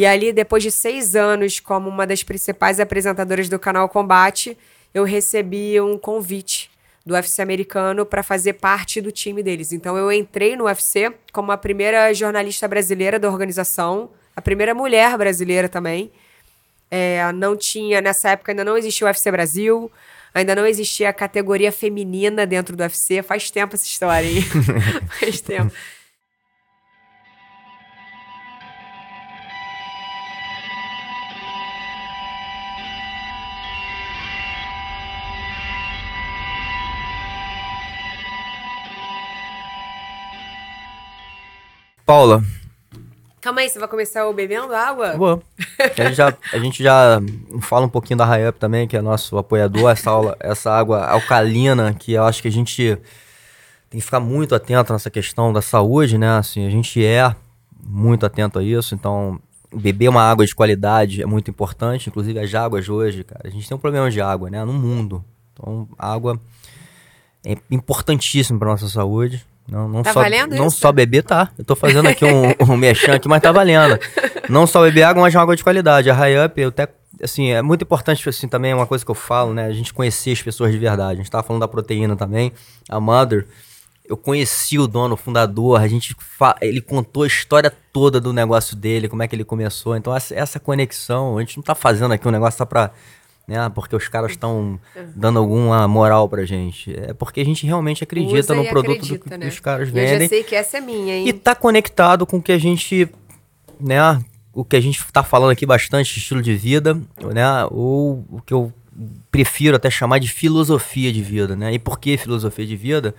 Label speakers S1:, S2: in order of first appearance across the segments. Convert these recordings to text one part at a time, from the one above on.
S1: E ali, depois de seis anos como uma das principais apresentadoras do canal Combate, eu recebi um convite do UFC americano para fazer parte do time deles. Então eu entrei no UFC como a primeira jornalista brasileira da organização, a primeira mulher brasileira também. É, não tinha, nessa época ainda não existia o UFC Brasil, ainda não existia a categoria feminina dentro do UFC. Faz tempo essa história, hein? Faz tempo.
S2: Paula.
S1: Calma aí, você vai começar o bebendo água?
S2: Vou. A gente já, a gente já fala um pouquinho da Rayup também, que é nosso apoiador, essa, aula, essa água alcalina, que eu acho que a gente tem que ficar muito atento nessa questão da saúde, né? Assim, a gente é muito atento a isso, então beber uma água de qualidade é muito importante, inclusive as águas hoje, cara. A gente tem um problema de água, né? No mundo. Então, água é importantíssimo para nossa saúde. Não, não
S1: tá
S2: só,
S1: valendo
S2: Não
S1: isso?
S2: só beber, tá. Eu tô fazendo aqui um, um mexão aqui, mas tá valendo. Não só beber água, mas água de qualidade. A High Up, eu até, assim, é muito importante, assim, também é uma coisa que eu falo, né? A gente conhecer as pessoas de verdade. A gente tava falando da proteína também. A Mother, eu conheci o dono, o fundador, a gente ele contou a história toda do negócio dele, como é que ele começou. Então, essa, essa conexão, a gente não tá fazendo aqui um negócio só pra. Né, porque os caras estão dando alguma moral pra gente. É porque a gente realmente acredita
S1: Usa
S2: no produto do
S1: acredita,
S2: que
S1: né?
S2: os caras
S1: E Eu já
S2: vendem.
S1: sei que essa é minha, hein?
S2: E tá conectado com o que a gente, né, o que a gente tá falando aqui bastante, estilo de vida, né, ou o que eu prefiro até chamar de filosofia de vida, né? E por que filosofia de vida?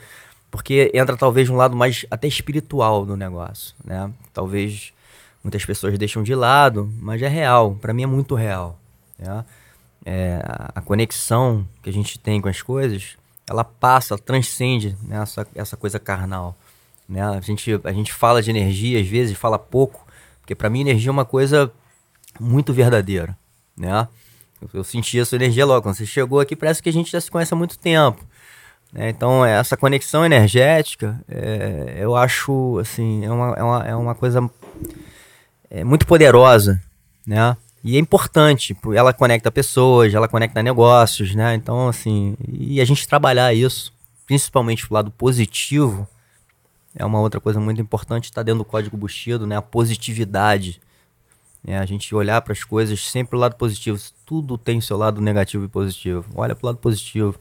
S2: Porque entra talvez um lado mais até espiritual do negócio, né? Talvez muitas pessoas deixam de lado, mas é real, para mim é muito real, né? É, a- conexão que a gente tem com as coisas, ela passa, transcende né, essa, essa coisa carnal. Né? A, gente, a gente fala de energia, às vezes fala pouco, porque para mim energia é uma coisa muito verdadeira. Né? Eu, eu senti essa energia logo. Quando você chegou aqui, parece que a gente já se conhece há muito tempo. né? Então, essa conexão energética, é, eu acho, assim, é uma, é uma, é uma coisa é, muito poderosa, né? E é importante, ela conecta pessoas, ela conecta negócios, né? Então, assim, e a gente trabalhar isso, principalmente pro lado positivo, é uma outra coisa muito importante, está dentro do código Bushido, né? A positividade. né? a gente olhar para as coisas sempre pro lado positivo. Tudo tem seu lado negativo e positivo. Olha pro lado positivo.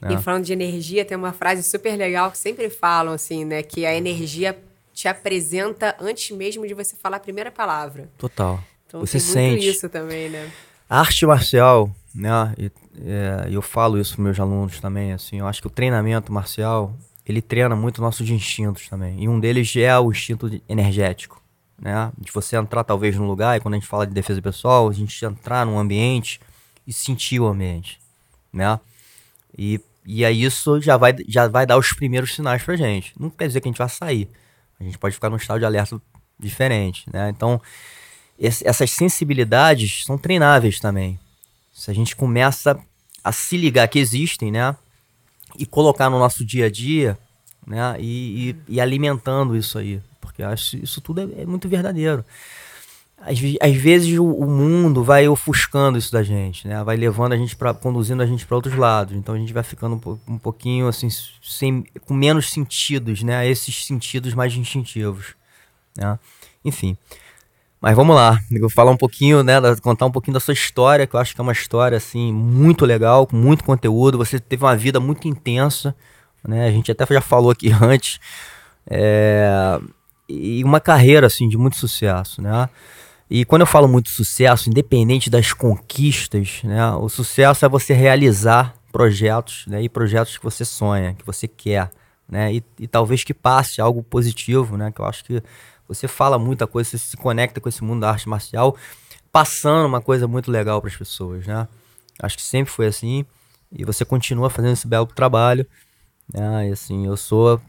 S2: né?
S1: E falando de energia, tem uma frase super legal que sempre falam, assim, né? Que a energia te apresenta antes mesmo de você falar a primeira palavra.
S2: Total.
S1: Então
S2: Você sente.
S1: isso também, né?
S2: A arte marcial, né? E é, eu falo isso para meus alunos também, assim. Eu acho que o treinamento marcial ele treina muito nossos instintos também. E um deles é o instinto energético, né? De você entrar talvez num lugar e quando a gente fala de defesa pessoal, a gente entrar num ambiente e sentir o ambiente, né? E, e aí isso já vai, já vai dar os primeiros sinais pra gente. Não quer dizer que a gente vai sair. A gente pode ficar num estado de alerta diferente, né? Então, essas sensibilidades são treináveis também. Se a gente começa a se ligar que existem, né? E colocar no nosso dia a dia, né? E, e- e alimentando isso aí. Porque acho isso tudo é, é muito verdadeiro. Às, às vezes o, o mundo vai ofuscando isso da gente, né? Vai levando a gente para conduzindo a gente para outros lados. Então a gente vai ficando um, um pouquinho assim sem, com menos sentidos, né? Esses sentidos mais instintivos, né? Enfim. Mas vamos lá, eu falar um pouquinho, né, contar um pouquinho da sua história, que eu acho que é uma história assim muito legal, com muito conteúdo. Você teve uma vida muito intensa, né? A gente até já falou aqui antes, é, e uma carreira assim de muito sucesso, né? E quando eu falo muito sucesso, independente das conquistas, né, o sucesso é você realizar projetos, né, e projetos que você sonha, que você quer, né, e, e talvez que passe algo positivo, né, que eu acho que você fala muita coisa, você se conecta com esse mundo da arte marcial, passando uma coisa muito legal para as pessoas, né? Acho que sempre foi assim e você continua fazendo esse belo trabalho, né? E assim, eu sou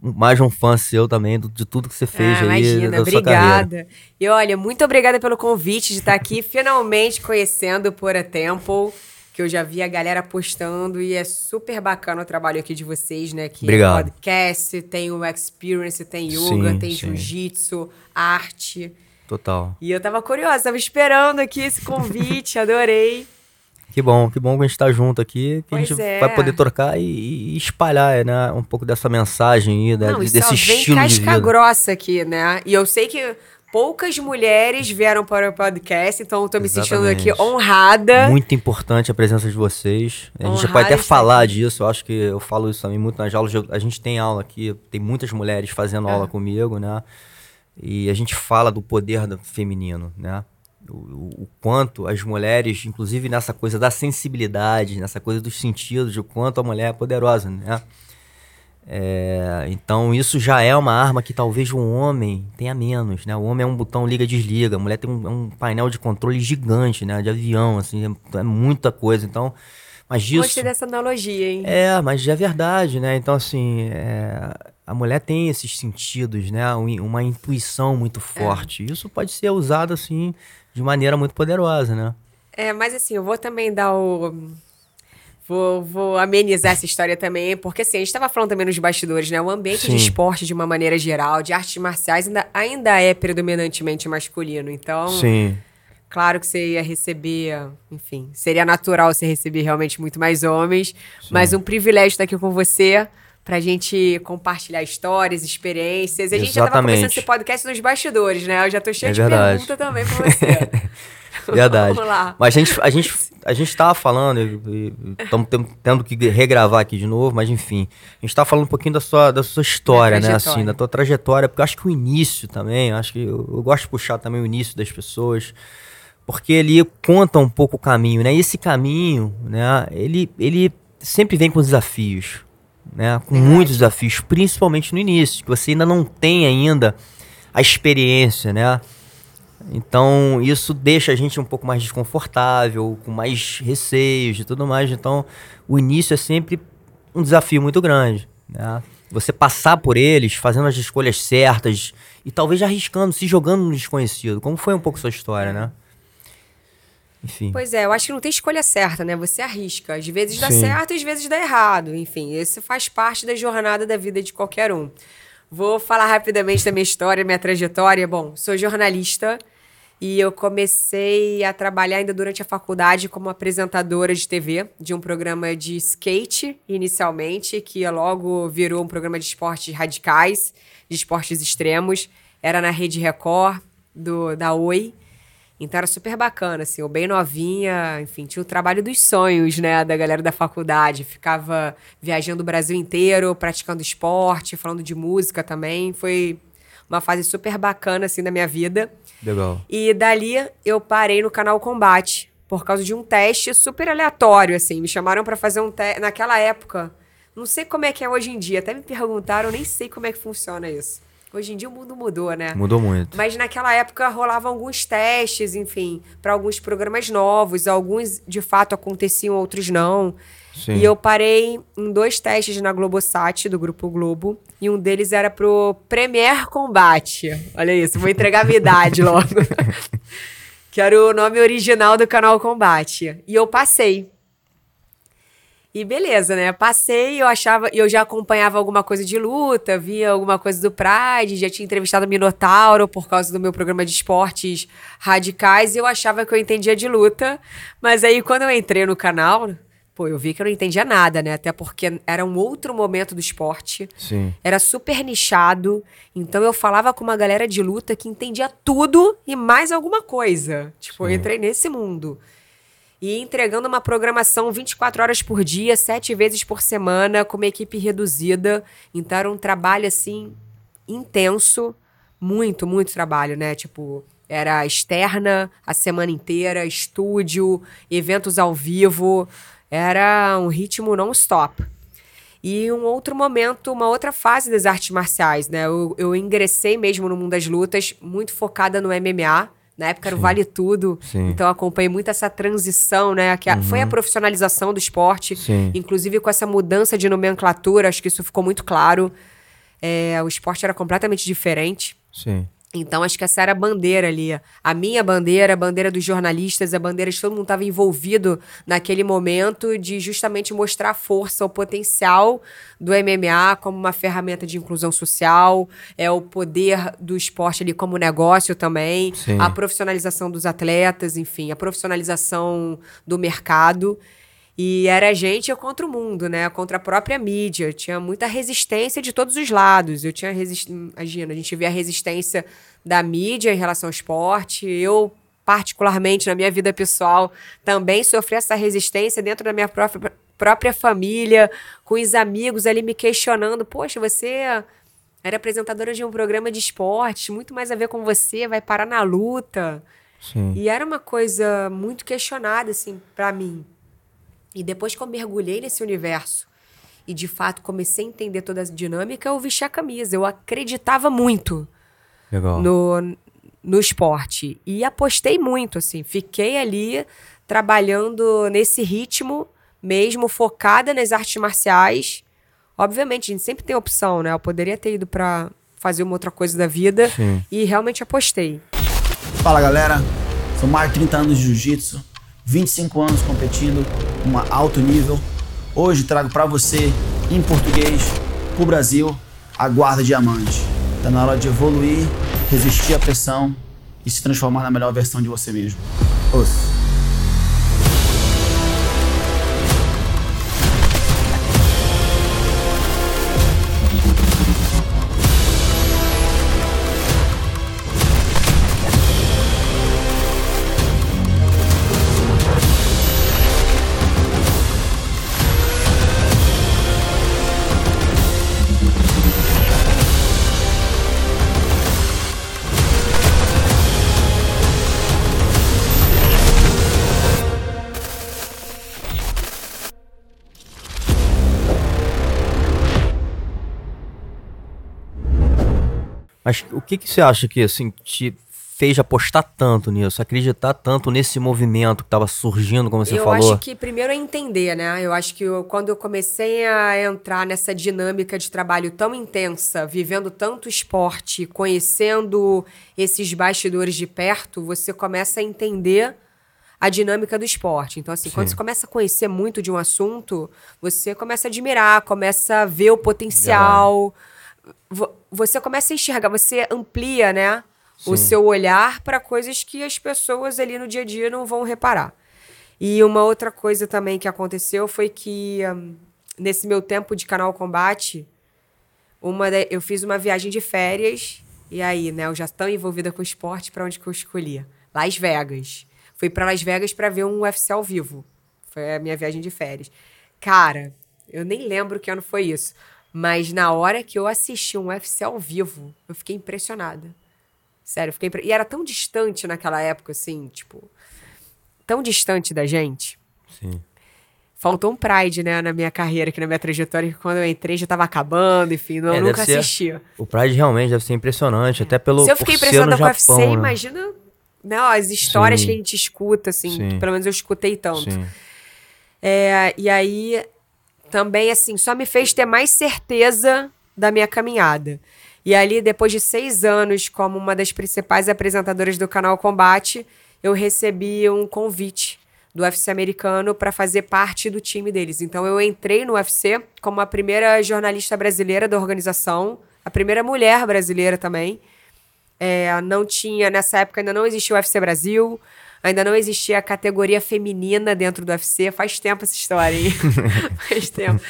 S2: mais um fã seu também de tudo que você fez
S1: ah,
S2: aí
S1: imagina,
S2: da sua carreira.
S1: obrigada. E olha, muito obrigada pelo convite de estar aqui finalmente conhecendo o Pura Temple, que eu já vi a galera postando e é super bacana o trabalho aqui de vocês, né? Que
S2: Obrigado.
S1: é podcast, tem o Experience, tem yoga,
S2: Sim,
S1: tem jiu-jitsu, arte.
S2: Total.
S1: E eu tava curiosa, tava esperando aqui esse convite, adorei.
S2: Que bom, que bom que a gente tá junto aqui, que
S1: Pois
S2: a gente
S1: é.
S2: vai poder trocar e, e espalhar, né, um pouco dessa mensagem aí, né,
S1: Não,
S2: de- desse
S1: vem
S2: estilo de
S1: casca
S2: vida.
S1: grossa aqui, né? E eu sei que poucas mulheres vieram para o podcast, então eu tô me sentindo aqui honrada.
S2: Muito importante a presença de vocês. A gente
S1: Honrada
S2: pode até
S1: estar
S2: falar disso, eu acho que eu falo isso também muito nas aulas. eu- A gente tem aula aqui, tem muitas mulheres fazendo
S1: É.
S2: aula comigo, né? E a gente fala do poder do feminino, né? O, o- o quanto as mulheres, inclusive nessa coisa da sensibilidade, nessa coisa dos sentidos, o quanto a mulher é poderosa, né? É, então isso já é uma arma que talvez um homem tenha menos, né? O homem é um botão liga-desliga, a mulher tem um, é um painel de controle gigante, né? De avião, assim, é, é muita coisa. Então, mas disso...
S1: Gostei dessa analogia, hein?
S2: É, mas é verdade, né? Então, assim, é, a mulher tem esses sentidos, né? Um- Uma intuição muito forte. Isso pode ser usado, assim, de maneira muito poderosa, né?
S1: É, mas assim, eu vou também dar o. Vou, vou amenizar essa história também, porque assim, a gente estava falando também nos bastidores, né? O ambiente
S2: Sim.
S1: de esporte, de uma maneira geral, de artes marciais, ainda, ainda é predominantemente masculino. Então,
S2: Sim.
S1: claro que você ia receber, enfim, seria natural você receber realmente muito mais homens, mas um privilégio estar aqui com você. Pra gente compartilhar histórias, experiências. A gente já tava começando
S2: Exatamente.
S1: esse podcast nos bastidores, né? Eu já tô cheia
S2: É
S1: de
S2: verdade.
S1: pergunta também pra você.
S2: Verdade. Mas a gente, a gente, a gente tava falando, estamos tendo que regravar aqui de novo, mas enfim. A gente tava falando um pouquinho da sua, da sua história, né?
S1: trajetória.
S2: Assim, da tua trajetória, porque eu acho que o início também, eu acho que eu, eu gosto de puxar também o início das pessoas, porque ele conta um pouco o caminho, né? E esse caminho, né? Ele, ele sempre vem com desafios, né? Com muitos desafios, principalmente no início, que você ainda não tem ainda a experiência, né? Então, isso deixa a gente um pouco mais desconfortável, com mais receios e tudo mais. Então, o início é sempre um desafio muito grande. Né? Você passar por eles, fazendo as escolhas certas e talvez arriscando, se jogando no desconhecido. Como foi um pouco sua história, né? Enfim.
S1: Pois é, eu acho que não tem escolha certa, né? Você arrisca. Às vezes dá
S2: Sim.
S1: certo, às vezes dá errado. Enfim, isso faz parte da jornada da vida de qualquer um. Vou falar rapidamente da minha história, minha trajetória. Bom, sou jornalista e eu comecei a trabalhar ainda durante a faculdade como apresentadora de TV de um programa de skate, inicialmente, que logo virou um programa de esportes radicais, de esportes extremos. Era na Rede Record, do, da Oi. Então era super bacana, assim, eu bem novinha, enfim, tinha o trabalho dos sonhos, né, da galera da faculdade. Ficava viajando o Brasil inteiro, praticando esporte, falando de música também. Foi uma fase super bacana, assim, da minha vida.
S2: Legal.
S1: E dali eu parei no canal Combate por causa de um teste super aleatório, assim. Me chamaram pra fazer um teste. Naquela época, não sei como é que é hoje em dia, até me perguntaram, eu nem sei como é que funciona isso. Hoje em dia o mundo mudou, né?
S2: Mudou muito.
S1: Mas naquela época rolavam alguns testes, enfim, para alguns programas novos. Alguns de fato aconteciam, outros não.
S2: Sim.
S1: E eu parei em dois testes na Globosat, do Grupo Globo. E um deles era pro Premier Combate. Olha isso, vou entregar a minha idade logo. que era o nome original do canal Combate. E eu passei. E beleza, né? Passei, eu achava, eu já acompanhava alguma coisa de luta, via alguma coisa do Pride, já tinha entrevistado o Minotauro por causa do meu programa de esportes radicais, e eu achava que eu entendia de luta. Mas aí quando eu entrei no canal, pô, eu vi que eu não entendia nada, né? Até porque era um outro momento do esporte.
S2: Sim.
S1: Era super nichado, então eu falava com uma galera de luta que entendia tudo e mais alguma coisa. Tipo, eu
S2: Sim.
S1: entrei nesse mundo. E entregando uma programação 24 horas por dia, sete vezes por semana, com uma equipe reduzida. Então era um trabalho, assim, intenso. Muito, muito trabalho, né? Tipo, era externa a semana inteira, estúdio, eventos ao vivo. Era um ritmo non-stop. E um outro momento, uma outra fase das artes marciais, né? Eu, eu ingressei mesmo no mundo das lutas, muito focada no MMA. Na época era o Vale Tudo.
S2: Sim.
S1: Então acompanhei muito essa transição, né? Que a- foi a profissionalização do esporte.
S2: Sim.
S1: Inclusive com essa mudança de nomenclatura, acho que isso ficou muito claro. É, o esporte era completamente diferente.
S2: Sim.
S1: Então, acho que essa era a bandeira ali. A minha bandeira, a bandeira dos jornalistas, a bandeira de todo mundo estava envolvido naquele momento de justamente mostrar a força, o potencial do MMA como uma ferramenta de inclusão social, é o poder do esporte ali como negócio também, Sim. a profissionalização dos atletas, enfim, a profissionalização do mercado. E era a gente contra o mundo, né? Contra a própria mídia. Tinha muita resistência de todos os lados. Eu tinha resistência. Imagina, a gente vê a resistência da mídia em relação ao esporte. Eu, particularmente, na minha vida pessoal, também sofri essa resistência dentro da minha própria, própria família, com os amigos ali me questionando: Poxa, você era apresentadora de um programa de esporte, muito mais a ver com você, vai parar na luta. Sim. E era uma coisa muito questionada, assim, para mim. E depois que eu mergulhei nesse universo e de fato comecei a entender toda a dinâmica, eu vesti a camisa. Eu acreditava muito Legal. no, no esporte. E apostei muito, assim. Fiquei ali trabalhando nesse ritmo mesmo, focada nas artes marciais. Obviamente, a gente sempre tem opção, né? Eu poderia ter ido para fazer uma outra coisa da vida Sim. e realmente apostei.
S3: Fala, galera. São mais de 30 anos de jiu-jitsu 25 anos competindo um alto nível. Hoje trago para você, em português, para o Brasil, a guarda diamante. Está na hora de evoluir, resistir à pressão e se transformar na melhor versão de você mesmo. Ouça.
S2: Mas o que, que você acha que assim, te fez apostar tanto nisso, acreditar tanto nesse movimento que estava surgindo, como você
S1: eu
S2: falou?
S1: Eu acho que primeiro é entender, né? Eu acho que eu, quando eu comecei a entrar nessa dinâmica de trabalho tão intensa, vivendo tanto esporte, conhecendo esses bastidores de perto, você começa a entender a dinâmica do esporte. Então, assim, Sim. quando você começa a conhecer muito de um assunto, você começa a admirar, começa a ver o potencial. É você começa a enxergar, você amplia, né? Sim. O seu olhar para coisas que as pessoas ali no dia a dia não vão reparar. E uma outra coisa também que aconteceu foi que um, nesse meu tempo de canal Combate, uma de, eu fiz uma viagem de férias e aí, né, eu já tão envolvida com esporte, para onde que eu escolhi? Las Vegas. Fui para Las Vegas para ver um UFC ao vivo. Foi a minha viagem de férias. Cara, eu nem lembro que ano foi isso. Mas na hora que eu assisti um UFC ao vivo, eu fiquei impressionada. Sério, eu fiquei impre... E era tão distante naquela época, assim, tipo. Tão distante da gente. Sim. Faltou um Pride, né, na minha carreira, aqui na minha trajetória, que quando eu entrei já tava acabando, enfim, não, é, eu nunca assisti.
S2: O Pride realmente deve ser impressionante, é. até pelo.
S1: Se eu fiquei impressionada com o UFC, né? imagina né, as histórias Sim. que a gente escuta, assim, Sim. pelo menos eu escutei tanto. Sim. É, e aí também, assim, só me fez ter mais certeza da minha caminhada. E ali, depois de seis anos como uma das principais apresentadoras do canal Combate, eu recebi um convite do UFC americano para fazer parte do time deles. Então eu entrei no UFC como a primeira jornalista brasileira da organização, a primeira mulher brasileira também. É, não tinha, nessa época ainda não existia o UFC Brasil, Ainda não existia a categoria feminina dentro do UFC. Faz tempo essa história, hein? Faz tempo.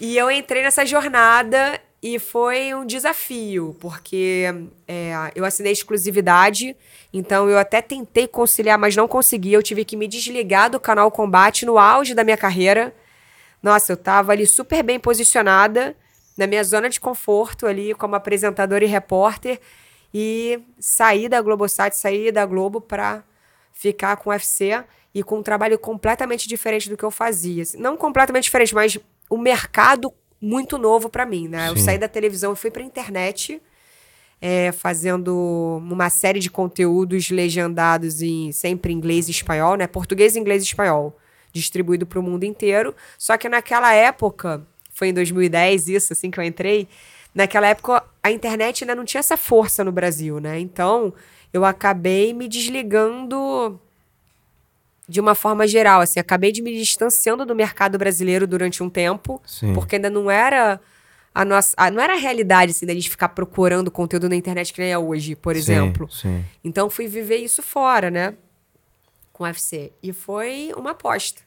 S1: E eu entrei nessa jornada e foi um desafio, porque é, eu assinei exclusividade, então eu até tentei conciliar, mas não consegui. Eu tive que me desligar do canal Combate no auge da minha carreira. Nossa, eu tava ali super bem posicionada, na minha zona de conforto ali, como apresentadora e repórter, e saí da Globosat, saí da Globo para ficar com o UFC e com um trabalho completamente diferente do que eu fazia. Não completamente diferente, mas o mercado muito novo para mim, né? Sim. Eu saí da televisão e fui para internet, é, fazendo uma série de conteúdos legendados em sempre em inglês e espanhol, né? Português, inglês e espanhol, distribuído para o mundo inteiro. Só que naquela época, foi em 2010 isso, assim que eu entrei, naquela época a internet ainda não tinha essa força no Brasil, né? Então eu acabei me desligando de uma forma geral, assim, acabei de me distanciando do mercado brasileiro durante um tempo,
S2: Sim.
S1: porque ainda não era a nossa, a- não era a realidade assim da gente ficar procurando conteúdo na internet que nem é hoje, por
S2: Sim,
S1: exemplo.
S2: Sim.
S1: Então fui viver isso fora, né? Com o UFC. E foi uma aposta.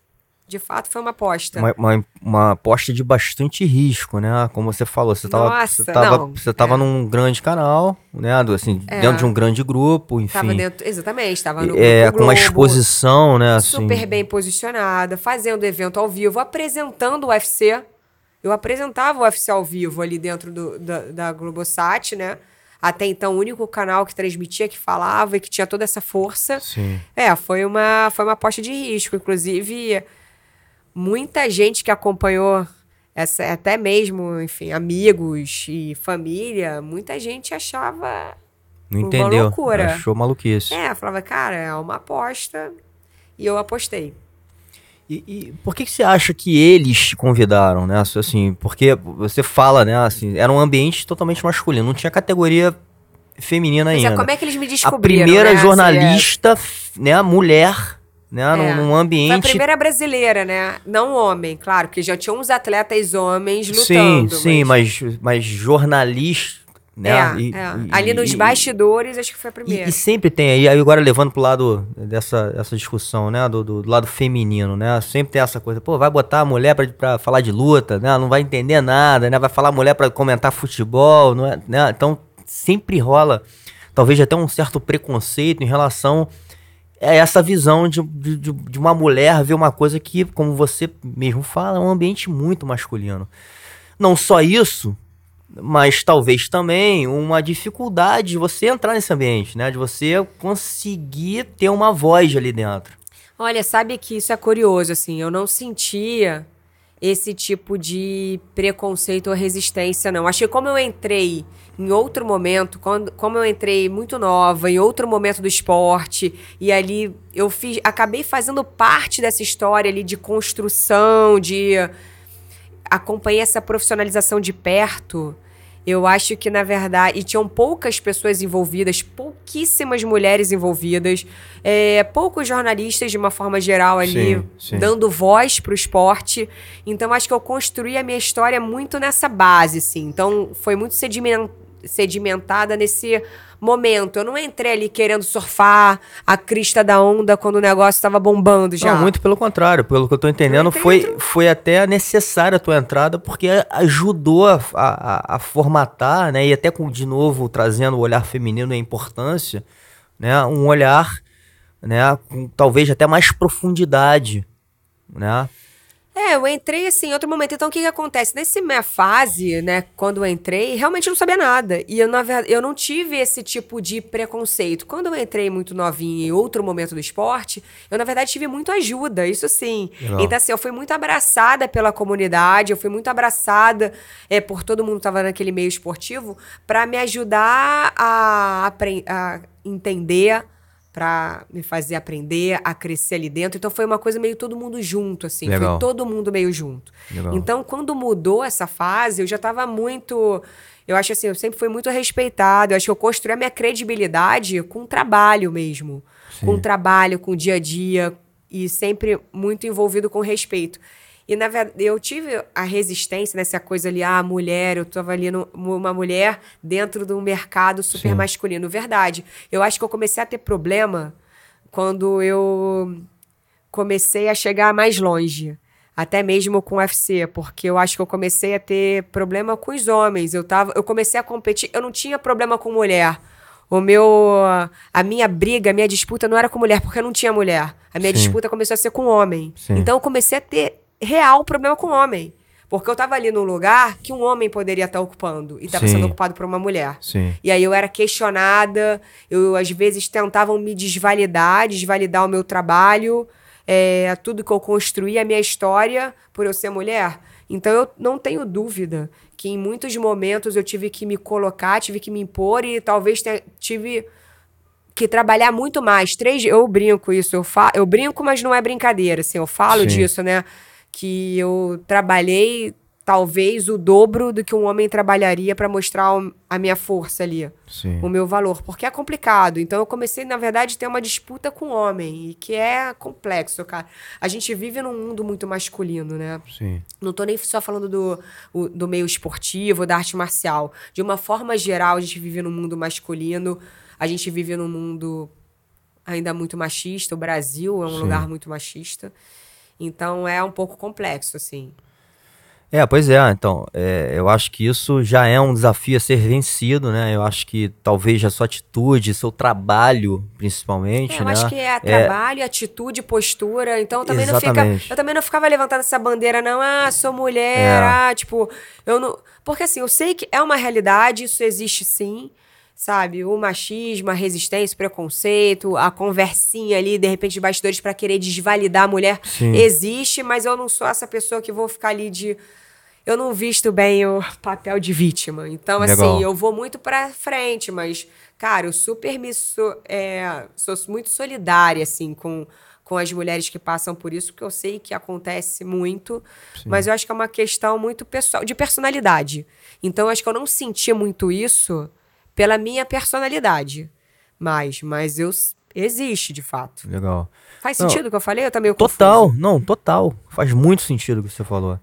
S1: De fato, foi uma aposta.
S2: Uma, uma, uma aposta de bastante risco, né? Como você falou, você tava,
S1: Nossa,
S2: você tava,
S1: não,
S2: você tava
S1: é.
S2: num grande canal, né? Assim, dentro de um grande grupo, enfim.
S1: Tava dentro, exatamente, tava no
S2: é, com uma exposição, né? Assim,
S1: super bem posicionada, fazendo evento ao vivo, apresentando o UFC. Eu apresentava o UFC ao vivo ali dentro do, da, da Globosat, né? Até então, o único canal que transmitia, que falava e que tinha toda essa força.
S2: Sim.
S1: É, foi uma, foi uma aposta de risco. Inclusive, muita gente que acompanhou, essa, até mesmo, enfim, amigos e família, muita gente achava.
S2: Não
S1: Uma
S2: entendeu.
S1: loucura.
S2: Achou maluquice.
S1: É, falava, cara, é uma aposta. E eu apostei.
S2: E, e por que, que você acha que eles te convidaram, né? Assim, porque você fala, né? Assim, era um ambiente totalmente masculino, não tinha categoria feminina
S1: Mas
S2: ainda.
S1: é, como é que eles me
S2: a
S1: descobriram?
S2: primeira
S1: né? Assim,
S2: jornalista, f- né, mulher, né,
S1: é.
S2: num, num
S1: Foi a
S2: ambiente
S1: primeira brasileira, né? Não homem, claro, porque já tinham uns atletas homens
S2: Sim,
S1: lutando.
S2: sim, mas, mas jornalista, né?
S1: É,
S2: e-
S1: é.
S2: e-
S1: Ali nos
S2: e-
S1: bastidores, acho que foi a primeira.
S2: e sempre tem aí, agora levando pro lado dessa essa discussão, né, do, do lado feminino, né, sempre tem essa coisa, pô, vai botar a mulher pra, pra falar de luta, né, não vai entender nada, né, vai falar a mulher pra comentar futebol, não é, né, então sempre rola, talvez até um certo preconceito em relação a essa visão de, de, de- uma mulher ver uma coisa que, como você mesmo fala, é um ambiente muito masculino. Não só isso, mas talvez também uma dificuldade de você entrar nesse ambiente, né? De você conseguir ter uma voz ali dentro.
S1: Olha, sabe que isso é curioso, assim, eu não sentia esse tipo de preconceito ou resistência, não. Achei como eu entrei em outro momento, quando, como eu entrei muito nova, em outro momento do esporte, e ali eu fiz, acabei fazendo parte dessa história ali de construção, de acompanhei essa profissionalização de perto. Eu acho que, na verdade, e tinham poucas pessoas envolvidas, pouquíssimas mulheres envolvidas, é, poucos jornalistas, de uma forma geral, ali,
S2: Sim, sim.
S1: dando voz para o esporte. Então, acho que eu construí a minha história muito nessa base, assim. Então, foi muito sedimen- sedimentada nesse momento. Eu não entrei ali querendo surfar a crista da onda quando o negócio estava bombando já.
S2: Não, muito pelo contrário, pelo que eu tô entendendo, foi, foi até necessária a tua entrada, porque ajudou a, a, a formatar, né? E até com, de novo, trazendo o olhar feminino e a importância, né? Um olhar, né? Com talvez até mais profundidade, né?
S1: É, eu entrei assim em outro momento. Então, o que que acontece? Nessa minha fase, né, quando eu entrei, realmente eu não sabia nada. E eu, na verdade, eu não tive esse tipo de preconceito. Quando eu entrei muito novinha em outro momento do esporte, eu, na verdade, tive muito ajuda, isso sim.
S2: Legal.
S1: Então, assim, eu fui muito abraçada pela comunidade, eu fui muito abraçada é, por todo mundo que estava naquele meio esportivo, para me ajudar a, a entender para me fazer aprender a crescer ali dentro. Então foi uma coisa meio todo mundo junto, assim.
S2: Legal.
S1: Foi todo mundo meio junto.
S2: Legal.
S1: Então, quando mudou essa fase, eu já estava muito. Eu acho assim, eu sempre fui muito respeitada. Eu acho que eu construí a minha credibilidade com trabalho mesmo. Com trabalho, com o dia a dia. E sempre muito envolvido com respeito. E, na verdade, eu tive a resistência nessa coisa ali, ah, mulher, eu tava ali no- uma mulher dentro de um mercado super
S2: Sim.
S1: masculino. Verdade. Eu acho que eu comecei a ter problema quando eu comecei a chegar mais longe. Até mesmo com o UFC, porque eu acho que eu comecei a ter problema com os homens. Eu, tava, eu comecei a competir, eu não tinha problema com mulher. O meu. A minha briga, a minha disputa não era com mulher, porque eu não tinha mulher. A minha
S2: Sim.
S1: disputa começou a ser com homem.
S2: Sim.
S1: Então eu comecei a ter real problema com homem. Porque eu tava ali num lugar que um homem poderia estar ocupando e estava
S2: Sim.
S1: sendo ocupado por uma mulher.
S2: Sim.
S1: E aí eu era questionada, eu às vezes tentavam me desvalidar, desvalidar o meu trabalho, é, tudo que eu construí, a minha história, por eu ser mulher. Então eu não tenho dúvida que em muitos momentos eu tive que me colocar, tive que me impor e talvez tenha- tive que trabalhar muito mais. Três, eu brinco isso, eu, fa, eu brinco, mas não é brincadeira, assim, eu falo
S2: Sim.
S1: disso, né? Que eu trabalhei talvez o dobro do que um homem trabalharia para mostrar a minha força ali,
S2: Sim.
S1: o meu valor, porque é complicado. Então eu comecei, na verdade, a ter uma disputa com o homem, e que é complexo, cara. A gente vive num mundo muito masculino, né?
S2: Sim.
S1: Não tô nem só falando do, do meio esportivo, da arte marcial. De uma forma geral, a gente vive num mundo masculino, a gente vive num mundo ainda muito machista. O Brasil é um
S2: Sim.
S1: lugar muito machista. Então é um pouco complexo, assim.
S2: É, pois é, então, é, eu acho que isso já é um desafio a ser vencido, né? Eu acho que talvez a sua atitude, seu trabalho, principalmente,
S1: É, eu
S2: né?
S1: acho que é trabalho, atitude, postura. Então também não fica.
S2: Exatamente.
S1: Eu também não ficava levantando essa bandeira, não. Ah, sou mulher.
S2: É.
S1: Ah, tipo, eu não. Porque assim, eu sei que é uma realidade, isso existe sim. Sabe? O machismo, a resistência, o preconceito, a conversinha ali, de repente, de bastidores pra querer desvalidar a mulher.
S2: Sim.
S1: Existe, mas eu não sou essa pessoa que vou ficar ali de. Eu não visto bem o papel de vítima. Então,
S2: Legal.
S1: assim, eu vou muito pra frente, mas, cara, eu super me sou, é, sou muito solidária, assim, com, com as mulheres que passam por isso, porque eu sei que acontece muito, mas eu acho que é uma questão muito pessoal, de personalidade. Então, eu acho que eu não senti muito isso pela minha personalidade. Mas, mas eu existe, de fato.
S2: Legal.
S1: Faz sentido o que eu falei? Eu também
S2: Total, não, total. Faz muito sentido o que você falou.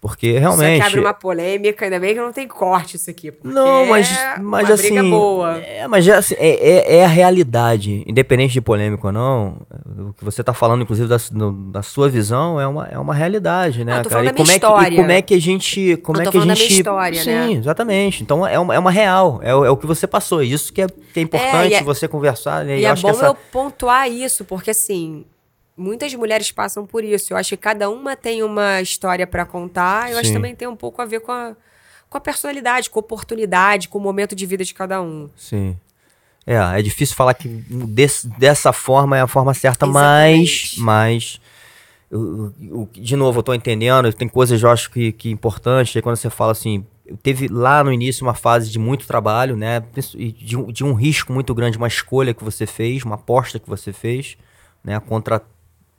S2: Porque
S1: Isso
S2: realmente.
S1: aqui abre uma polêmica, ainda bem que não tem corte isso aqui.
S2: Não, mas,
S1: é
S2: mas
S1: uma
S2: assim.
S1: briga boa.
S2: É, mas já, assim, é, é, é a realidade. Independente de polêmico ou não, o que você tá falando, inclusive, da, no- da sua visão, é uma, é uma realidade, né?
S1: Tô
S2: cara?
S1: falando
S2: E
S1: da minha
S2: como é que, e como é que a gente. Como
S1: Eu
S2: é
S1: tô
S2: que a
S1: falando da
S2: gente.
S1: minha história,
S2: Sim,
S1: né?
S2: exatamente. Então é uma, é uma real. É, o- é o que você passou. Isso que é, que é importante
S1: e é-
S2: você conversar. Né?
S1: E
S2: eu
S1: é
S2: acho
S1: bom
S2: essa.
S1: eu pontuar isso, porque assim, muitas mulheres passam por isso. Eu acho que cada uma tem uma história pra contar. Eu acho
S2: Sim.
S1: que também tem um pouco a ver com a, com a personalidade, com a oportunidade, com o momento de vida de cada um.
S2: Sim. É, é difícil falar que desse- dessa forma é a forma certa, mas.
S1: Exatamente.
S2: Mas. eu- eu- de novo, eu tô entendendo, tem coisas eu acho que, que é importante. Aí quando você fala assim, teve lá no início uma fase de muito trabalho, né? De, um- de um risco muito grande, uma escolha que você fez, uma aposta que você fez, né? Contra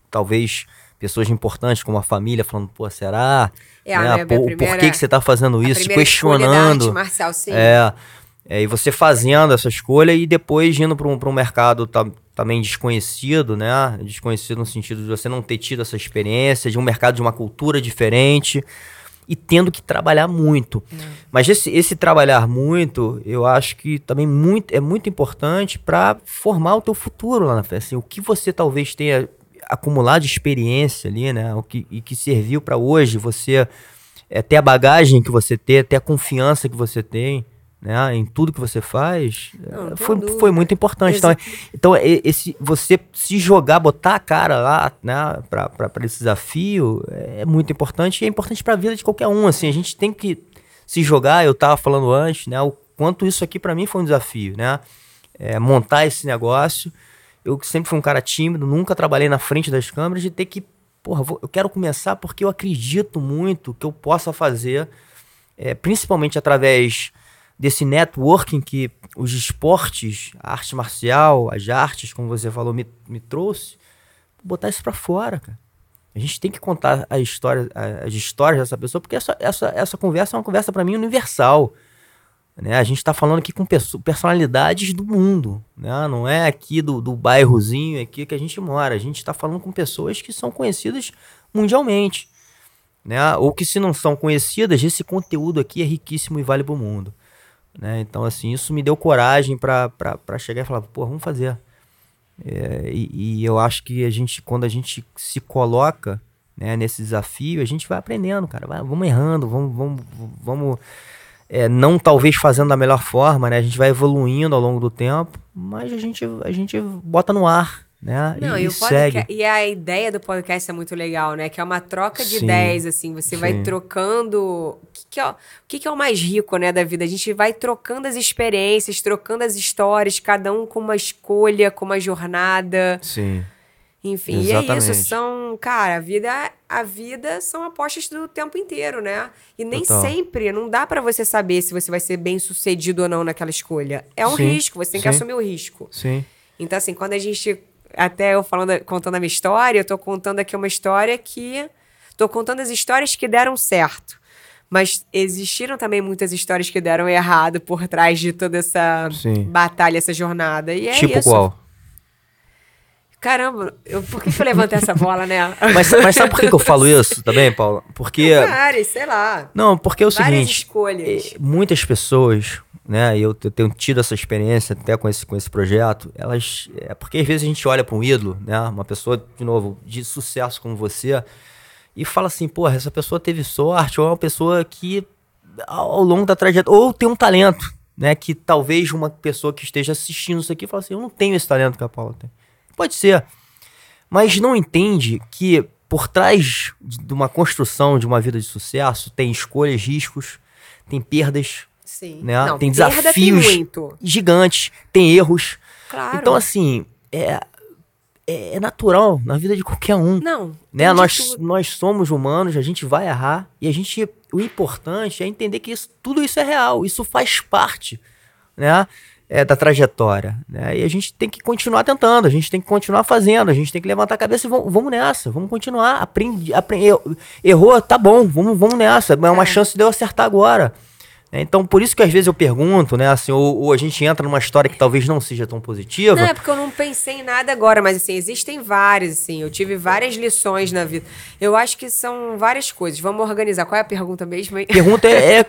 S2: talvez pessoas importantes como a família, falando, pô, será?
S1: É, a
S2: Né?
S1: minha-
S2: Pô,
S1: minha
S2: por
S1: primeira-
S2: que, que você tá fazendo
S1: A
S2: isso?
S1: primeira
S2: questionando.
S1: marcial, sim.
S2: É, é, e você fazendo essa escolha e depois indo para um, pra um mercado ta- também desconhecido, né? Desconhecido no sentido de você não ter tido essa experiência, de um mercado de uma cultura diferente e tendo que trabalhar muito. Mas esse, esse trabalhar muito, eu acho que também muito, é muito importante para formar o teu futuro lá na frente. Assim, o que você talvez tenha acumulado de experiência ali, né? O que, e que serviu para hoje você é, ter a bagagem que você tem, ter a confiança que você tem, né, em tudo que você faz,
S1: Não,
S2: é, foi,
S1: dúvida.
S2: foi muito importante. Então, então e- esse, você se jogar, botar a cara lá, né, para esse desafio, é muito importante e é importante para a vida de qualquer um. Assim, a gente tem que se jogar. Eu tava falando antes, né, o quanto isso aqui para mim foi um desafio, né, é, montar esse negócio. Eu sempre fui um cara tímido, nunca trabalhei na frente das câmeras, de ter que, porra, vou- eu quero começar porque eu acredito muito que eu possa fazer, é, principalmente através desse networking que os esportes, a arte marcial, as artes, como você falou, me, me trouxe, botar isso pra fora, cara. A gente tem que contar a história, as histórias dessa pessoa, porque essa, essa, essa conversa é uma conversa para mim universal. Né? A gente está falando aqui com perso- personalidades do mundo, né? não é aqui do, do bairrozinho aqui que a gente mora. A gente está falando com pessoas que são conhecidas mundialmente. Né? Ou que se não são conhecidas, esse conteúdo aqui é riquíssimo e vale para o mundo. Né? Então, assim, isso me deu coragem para chegar e falar, pô, vamos fazer. É, e, e eu acho que a gente, quando a gente se coloca né, nesse desafio, a gente vai aprendendo, cara. Vai- vamos errando, vamos, vamos, vamos é, não talvez fazendo da melhor forma, né? A gente vai evoluindo ao longo do tempo, mas a gente, a gente bota no ar, né?
S1: Não,
S2: e,
S1: e,
S2: e
S1: podcast, e a ideia do podcast é muito legal, né? Que é uma troca de
S2: Sim,
S1: ideias, assim. Você vai
S2: sim.
S1: trocando. O que, que é, o que, que é o mais rico, né, da vida? A gente vai trocando as experiências, trocando as histórias, cada um com uma escolha, com uma jornada.
S2: Sim.
S1: Enfim, e é isso.
S2: Exatamente.
S1: São, cara, a vida, a vida são apostas do tempo inteiro, né? E nem
S2: Total.
S1: sempre, não dá pra você saber se você vai ser bem sucedido ou não naquela escolha. É um
S2: Sim,
S1: risco, você tem que
S2: sim.
S1: assumir o risco.
S2: Sim.
S1: Então, assim, quando a gente. Até eu falando, contando a minha história, eu tô contando aqui uma história que. Tô contando as histórias que deram certo. Mas existiram também muitas histórias que deram errado por trás de toda essa
S2: Sim.
S1: batalha, essa jornada. E é
S2: tipo
S1: isso.
S2: qual?
S1: Caramba, eu, por que, que eu levantei essa bola, né?
S2: Mas, mas sabe por que, que eu falo isso também, Paula? Porque.
S1: Várias, sei lá.
S2: Não, porque é o seguinte.
S1: escolhas.
S2: eh, Muitas pessoas, né, e eu te- tenho tido essa experiência até com esse, com esse projeto, elas. É porque às vezes a gente olha para um ídolo, né? Uma pessoa, de novo, de sucesso como você, e fala assim, porra, essa pessoa teve sorte, ou é uma pessoa que, ao ao longo da trajetória, ou tem um talento, né? Que talvez uma pessoa que esteja assistindo isso aqui fala assim, eu não tenho esse talento que a Paula tem. Pode ser. Mas não entende que por trás de uma construção de uma vida de sucesso tem escolhas, riscos, tem perdas
S1: Sim.
S2: né?
S1: Não,
S2: tem desafios
S1: Tem
S2: gigantes, tem erros.
S1: Claro.
S2: Então, assim, é, é é natural na vida de qualquer um.
S1: Não.
S2: Né? Nós,
S1: tudo.
S2: nós somos humanos, a gente vai errar e a gente. O importante é entender que isso, tudo isso é real, isso faz parte né? É, da trajetória. Né? E a gente tem que continuar tentando, a gente tem que continuar fazendo, a gente tem que levantar a cabeça e vamos, vamos nessa, vamos continuar. Aprendi, apre- eu- errou, tá bom, vamos, vamos nessa. É uma
S1: É.
S2: chance de eu acertar agora. né? Então, por isso que às vezes eu pergunto, né? Assim, ou, ou a gente entra numa história que talvez não seja tão positiva.
S1: Não, é porque eu não pensei em nada agora, mas assim, existem várias, assim. Eu tive várias lições na vida. Eu acho que são várias coisas. Vamos organizar. Qual é a pergunta mesmo?
S2: pergunta é, é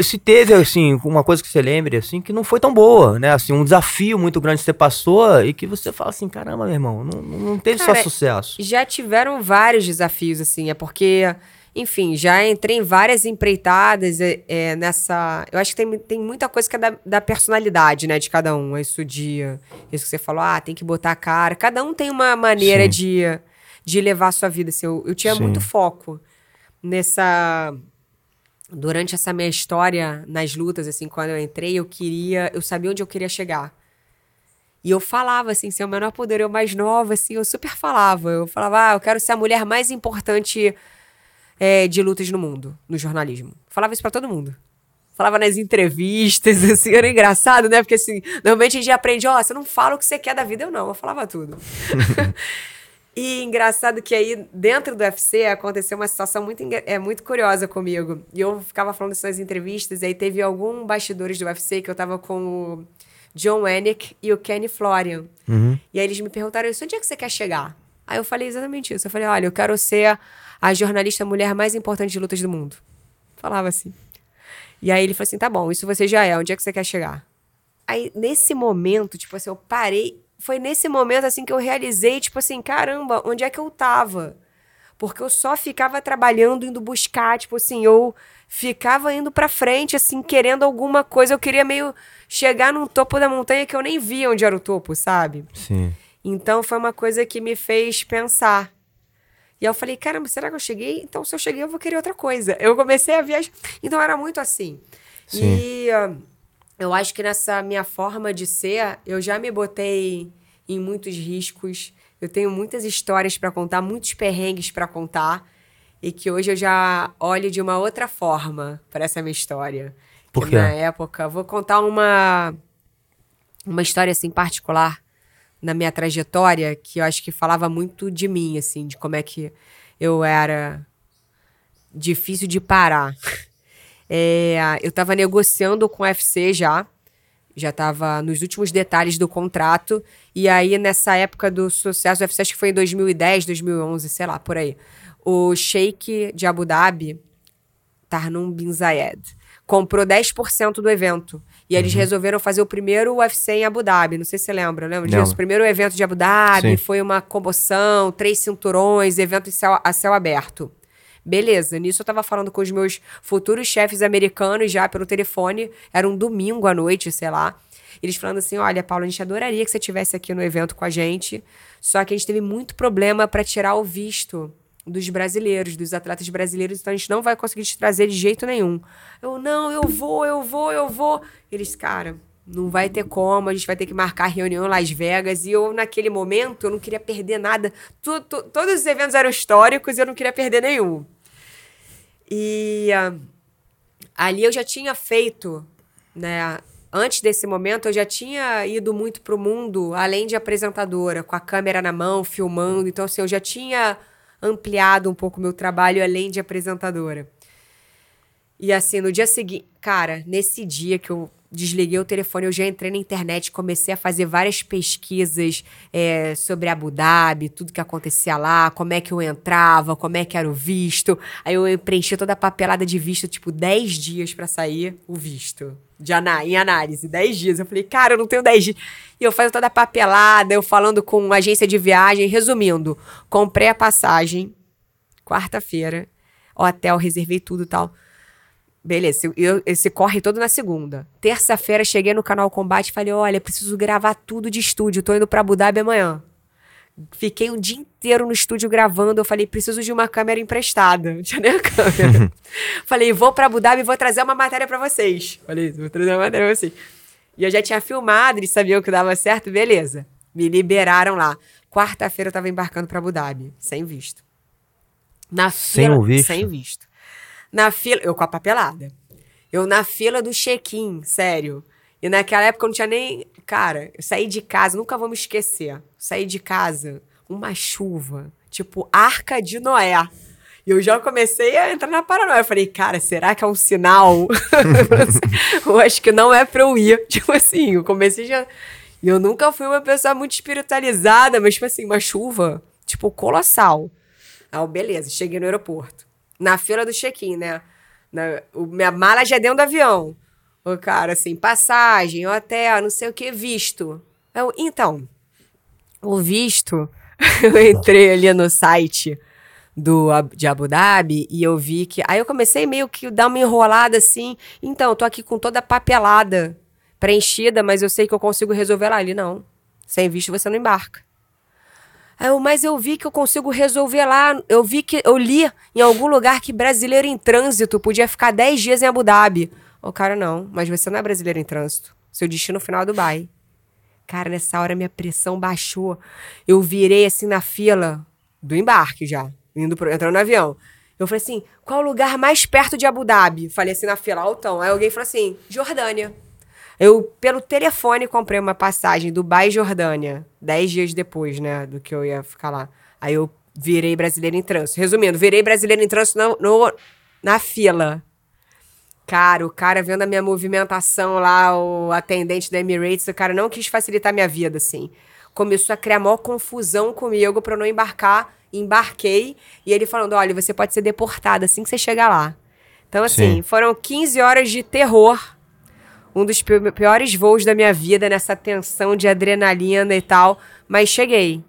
S2: se teve, assim, uma coisa que você lembre, assim, que não foi tão boa, né? Assim, um desafio muito grande que você passou e que você fala assim, caramba, meu irmão, não, não teve
S1: Cara,
S2: só sucesso.
S1: Já tiveram vários desafios, assim. É porque, enfim, já entrei em várias empreitadas é, é, nessa. Eu acho que tem, tem muita coisa que é da, da personalidade, né, de cada um. Isso de. Isso que você falou, ah, tem que botar a cara. Cada um tem uma maneira
S2: Sim.
S1: de, de levar a sua vida. Assim, eu, eu tinha
S2: Sim.
S1: muito foco nessa. Durante essa minha história nas lutas, assim, quando eu entrei, eu queria. Eu sabia onde eu queria chegar. E eu falava, assim, sem o menor poder, eu mais nova, assim, eu super falava. Eu falava, ah, eu quero ser a mulher mais importante é, de lutas no mundo, no jornalismo. Falava isso pra todo mundo. Falava nas entrevistas, assim, era engraçado, né? Porque, assim, normalmente a gente aprende, ó, você não fala o que você quer da vida, eu não, eu falava tudo. e engraçado que aí, dentro do UFC, aconteceu uma situação muito, é, muito curiosa comigo. E eu ficava falando isso nas entrevistas, e aí teve algum bastidores do UFC que eu tava com o John Wenick e o Kenny Florian.
S2: Uhum.
S1: E aí eles me perguntaram isso, onde é que você quer chegar? Aí eu falei exatamente isso. Eu falei, olha, eu quero ser a jornalista mulher mais importante de lutas do mundo. Falava assim. E aí ele falou assim, tá bom, isso você já é, onde é que você quer chegar? Aí, nesse momento, tipo assim, eu parei. Foi nesse momento, assim, que eu realizei, tipo assim, caramba, onde é que eu tava? Porque eu só ficava trabalhando, indo buscar, tipo assim, eu ficava indo pra frente, assim, querendo alguma coisa. Eu queria meio chegar num topo da montanha que eu nem via onde era o topo, sabe?
S2: Sim.
S1: Então foi uma coisa que me fez pensar. E eu falei, caramba, será que eu cheguei? Então, se eu cheguei, eu vou querer outra coisa. Eu comecei a viajar. Então era muito assim.
S2: Sim.
S1: E ah, eu acho que nessa minha forma de ser, eu já me botei em muitos riscos. Eu tenho muitas histórias para contar, muitos perrengues para contar. E que hoje eu já olho de uma outra forma para essa minha história.
S2: Por quê?
S1: Na época, vou contar uma, uma história assim particular na minha trajetória que eu acho que falava muito de mim, assim, de como é que eu era difícil de parar. É, eu estava negociando com o UFC já, já estava nos últimos detalhes do contrato, e aí nessa época do sucesso do UFC, acho que foi em 2010, 2011, sei lá, por aí, o Sheik de Abu Dhabi, Tarnum Bin Zayed, comprou 10% do evento. E eles resolveram fazer o primeiro UFC em Abu Dhabi. Não sei se você lembra, lembra
S2: Lembro.
S1: disso? O primeiro evento de Abu Dhabi,
S2: Sim.
S1: foi uma comoção, três cinturões, evento em céu- a céu aberto. Beleza, nisso eu tava falando com os meus futuros chefes americanos já pelo telefone. Era um domingo à noite, sei lá. Eles falando assim: olha, Paulo, a gente adoraria que você estivesse aqui no evento com a gente. Só que a gente teve muito problema para tirar o visto dos brasileiros, dos atletas brasileiros, então a gente não vai conseguir te trazer de jeito nenhum. Eu, não, eu vou, eu vou, eu vou. Eles, cara, não vai ter como, a gente vai ter que marcar reunião em Las Vegas. E eu, naquele momento, eu não queria perder nada. Tu- tu- todos os eventos eram históricos e eu não queria perder nenhum. E ah, ali eu já tinha feito, né? Antes desse momento, eu já tinha ido muito pro mundo, além de apresentadora, com a câmera na mão, filmando. Então, assim, eu já tinha ampliado um pouco o meu trabalho além de apresentadora. E assim, no dia seguinte, cara, nesse dia que eu desliguei o telefone, eu já entrei na internet, comecei a fazer várias pesquisas é, sobre Abu Dhabi, tudo que acontecia lá, como é que eu entrava, como é que era o visto. Aí eu preenchi toda a papelada de visto, tipo, 10 dias para sair o visto. De ana em análise, 10 dias. Eu falei, cara, eu não tenho 10 dias. E eu fazendo toda a papelada, eu falando com uma agência de viagem. Resumindo, comprei a passagem, quarta-feira, hotel, reservei tudo e tal. Beleza, eu, esse corre todo na segunda. Terça-feira cheguei no canal Combate e falei: olha, preciso gravar tudo de estúdio, tô indo pra Abu Dhabi amanhã. Fiquei um dia inteiro no estúdio gravando. Eu falei, preciso de uma câmera emprestada. Não tinha nem a câmera. falei, vou pra Abu Dhabi e vou trazer uma matéria para vocês. Falei, vou trazer uma matéria pra vocês. E eu já tinha filmado, eles sabiam que dava certo, beleza. Me liberaram lá. Quarta-feira eu tava embarcando pra Abu Dhabi, sem visto.
S2: Na sem fila, visto?
S1: Sem visto. Na fila. Eu com a papelada. Eu na fila do check-in, sério. E naquela época eu não tinha nem. Cara, eu saí de casa, nunca vou me esquecer. Saí de casa, uma chuva, tipo Arca de Noé. E eu já comecei a entrar na paranoia. Eu falei, cara, será que é um sinal? eu acho que não é pra eu ir. Tipo assim, eu comecei já. E eu nunca fui uma pessoa muito espiritualizada, mas, tipo assim, uma chuva, tipo, colossal. Ah, beleza, cheguei no aeroporto na fila do check-in, né? Na, o, minha mala já é dentro do avião. O cara, assim, passagem, hotel, não sei o que, visto. Eu, então, o visto, eu entrei ali no site do, de Abu Dhabi e eu vi que. Aí eu comecei meio que dar uma enrolada assim. Então, eu tô aqui com toda a papelada preenchida, mas eu sei que eu consigo resolver lá. Ali, não. Sem visto você não embarca. Eu, mas eu vi que eu consigo resolver lá. Eu vi que eu li em algum lugar que brasileiro em trânsito podia ficar 10 dias em Abu Dhabi. O cara, não, mas você não é brasileiro em trânsito. Seu destino final é Dubai. Cara, nessa hora minha pressão baixou. Eu virei assim na fila do embarque já, indo pro, entrando no avião. Eu falei assim: qual o lugar mais perto de Abu Dhabi? Falei assim na fila, altão. Aí alguém falou assim: Jordânia. Eu, pelo telefone, comprei uma passagem Dubai Jordânia, dez dias depois, né, do que eu ia ficar lá. Aí eu virei brasileiro em trânsito. Resumindo, virei brasileiro em trânsito no, no, na fila. Cara, o cara vendo a minha movimentação lá, o atendente da Emirates, o cara não quis facilitar minha vida, assim. Começou a criar maior confusão comigo pra eu não embarcar. Embarquei. E ele falando: olha, você pode ser deportado assim que você chegar lá. Então, assim, Sim. foram 15 horas de terror um dos piores voos da minha vida, nessa tensão de adrenalina e tal. Mas cheguei.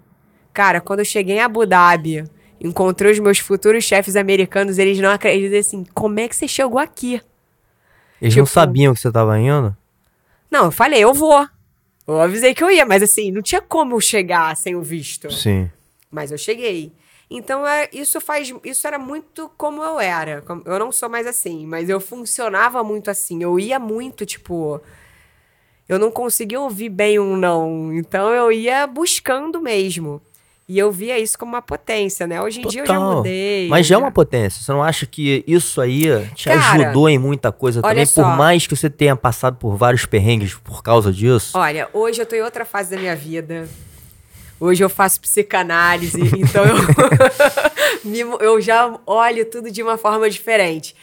S1: Cara, quando eu cheguei em Abu Dhabi, encontrei os meus futuros chefes americanos, eles não acreditam assim, como é que você chegou aqui?
S2: Eles tipo, não sabiam que você tava indo?
S1: Não, eu falei, eu vou. Eu avisei que eu ia, mas assim, não tinha como eu chegar sem o visto.
S2: Sim.
S1: Mas eu cheguei. Então, é, isso faz. Isso era muito como eu era. Eu não sou mais assim, mas eu funcionava muito assim. Eu ia muito, tipo. Eu não conseguia ouvir bem um não. Então eu ia buscando mesmo. E eu via isso como uma potência, né? Hoje em Total. dia eu já mudei.
S2: Mas já é uma potência. Você não acha que isso aí te Cara, ajudou em muita coisa também? Só. Por mais que você tenha passado por vários perrengues por causa disso?
S1: Olha, hoje eu tô em outra fase da minha vida. Hoje eu faço psicanálise, então eu, eu já olho tudo de uma forma diferente.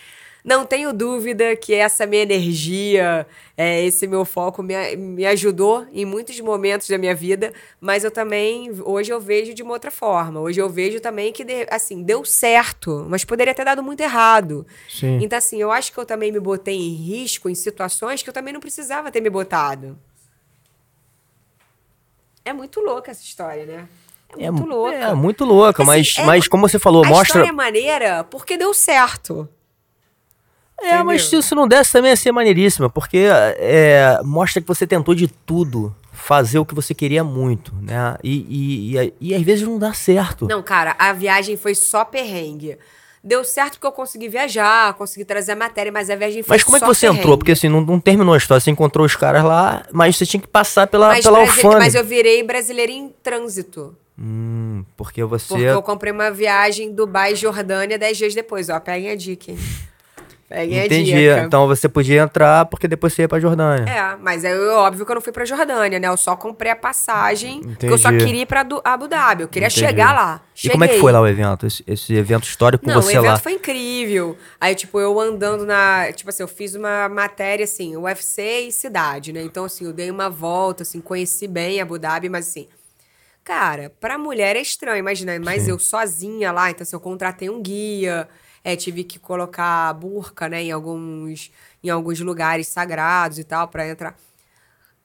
S1: Não tenho dúvida que essa minha energia, é, esse meu foco me, me ajudou em muitos momentos da minha vida, mas eu também, hoje eu vejo de uma outra forma. Hoje eu vejo também que, assim, deu certo, mas poderia ter dado muito errado.
S2: Sim.
S1: Então, assim, eu acho que eu também me botei em risco em situações que eu também não precisava ter me botado. É muito louca essa história, né? É, é muito louca.
S2: É muito louca, assim, mas, é, mas como você falou,
S1: a
S2: mostra. A
S1: história é maneira porque deu certo.
S2: É, Entendeu? mas se isso não desse também ia ser maneiríssima, porque é, mostra que você tentou de tudo fazer o que você queria muito, né? E, e, e, e, às vezes não dá certo.
S1: Não, cara, a viagem foi só perrengue. Deu certo porque eu consegui viajar, consegui trazer a matéria, mas a viagem foi
S2: Mas como é que você entrou? Porque assim, não, não, terminou a história. Você encontrou os caras lá, mas você tinha que passar pela, mas pela alfândega.
S1: Mas eu virei brasileira em trânsito.
S2: Hum, porque você...
S1: Porque eu comprei uma viagem Dubai-Jordânia dez dias depois. Ó, peguem a dica, hein? Peguem a
S2: Entendi. Então você podia entrar porque depois você ia pra Jordânia.
S1: É, mas é óbvio que eu não fui pra Jordânia, né? Eu só comprei a passagem, porque eu só
S2: Entendi.
S1: queria ir pra Abu Dhabi. Eu queria
S2: Entendi.
S1: chegar lá.
S2: E como é que
S1: Cheguei.
S2: foi lá o evento? Esse, esse evento histórico com
S1: Não,
S2: você
S1: o evento
S2: lá?
S1: foi incrível. Aí, tipo, eu andando na. Tipo assim, eu fiz uma matéria, assim, UFC e cidade, né? Então, assim, eu dei uma volta, assim, conheci bem Abu Dhabi, mas assim. Cara, pra mulher é estranho, imagina, mas
S2: Sim.
S1: eu sozinha lá, então assim, eu contratei um guia, é, tive que colocar burca, né, em alguns, em alguns lugares sagrados e tal, pra entrar.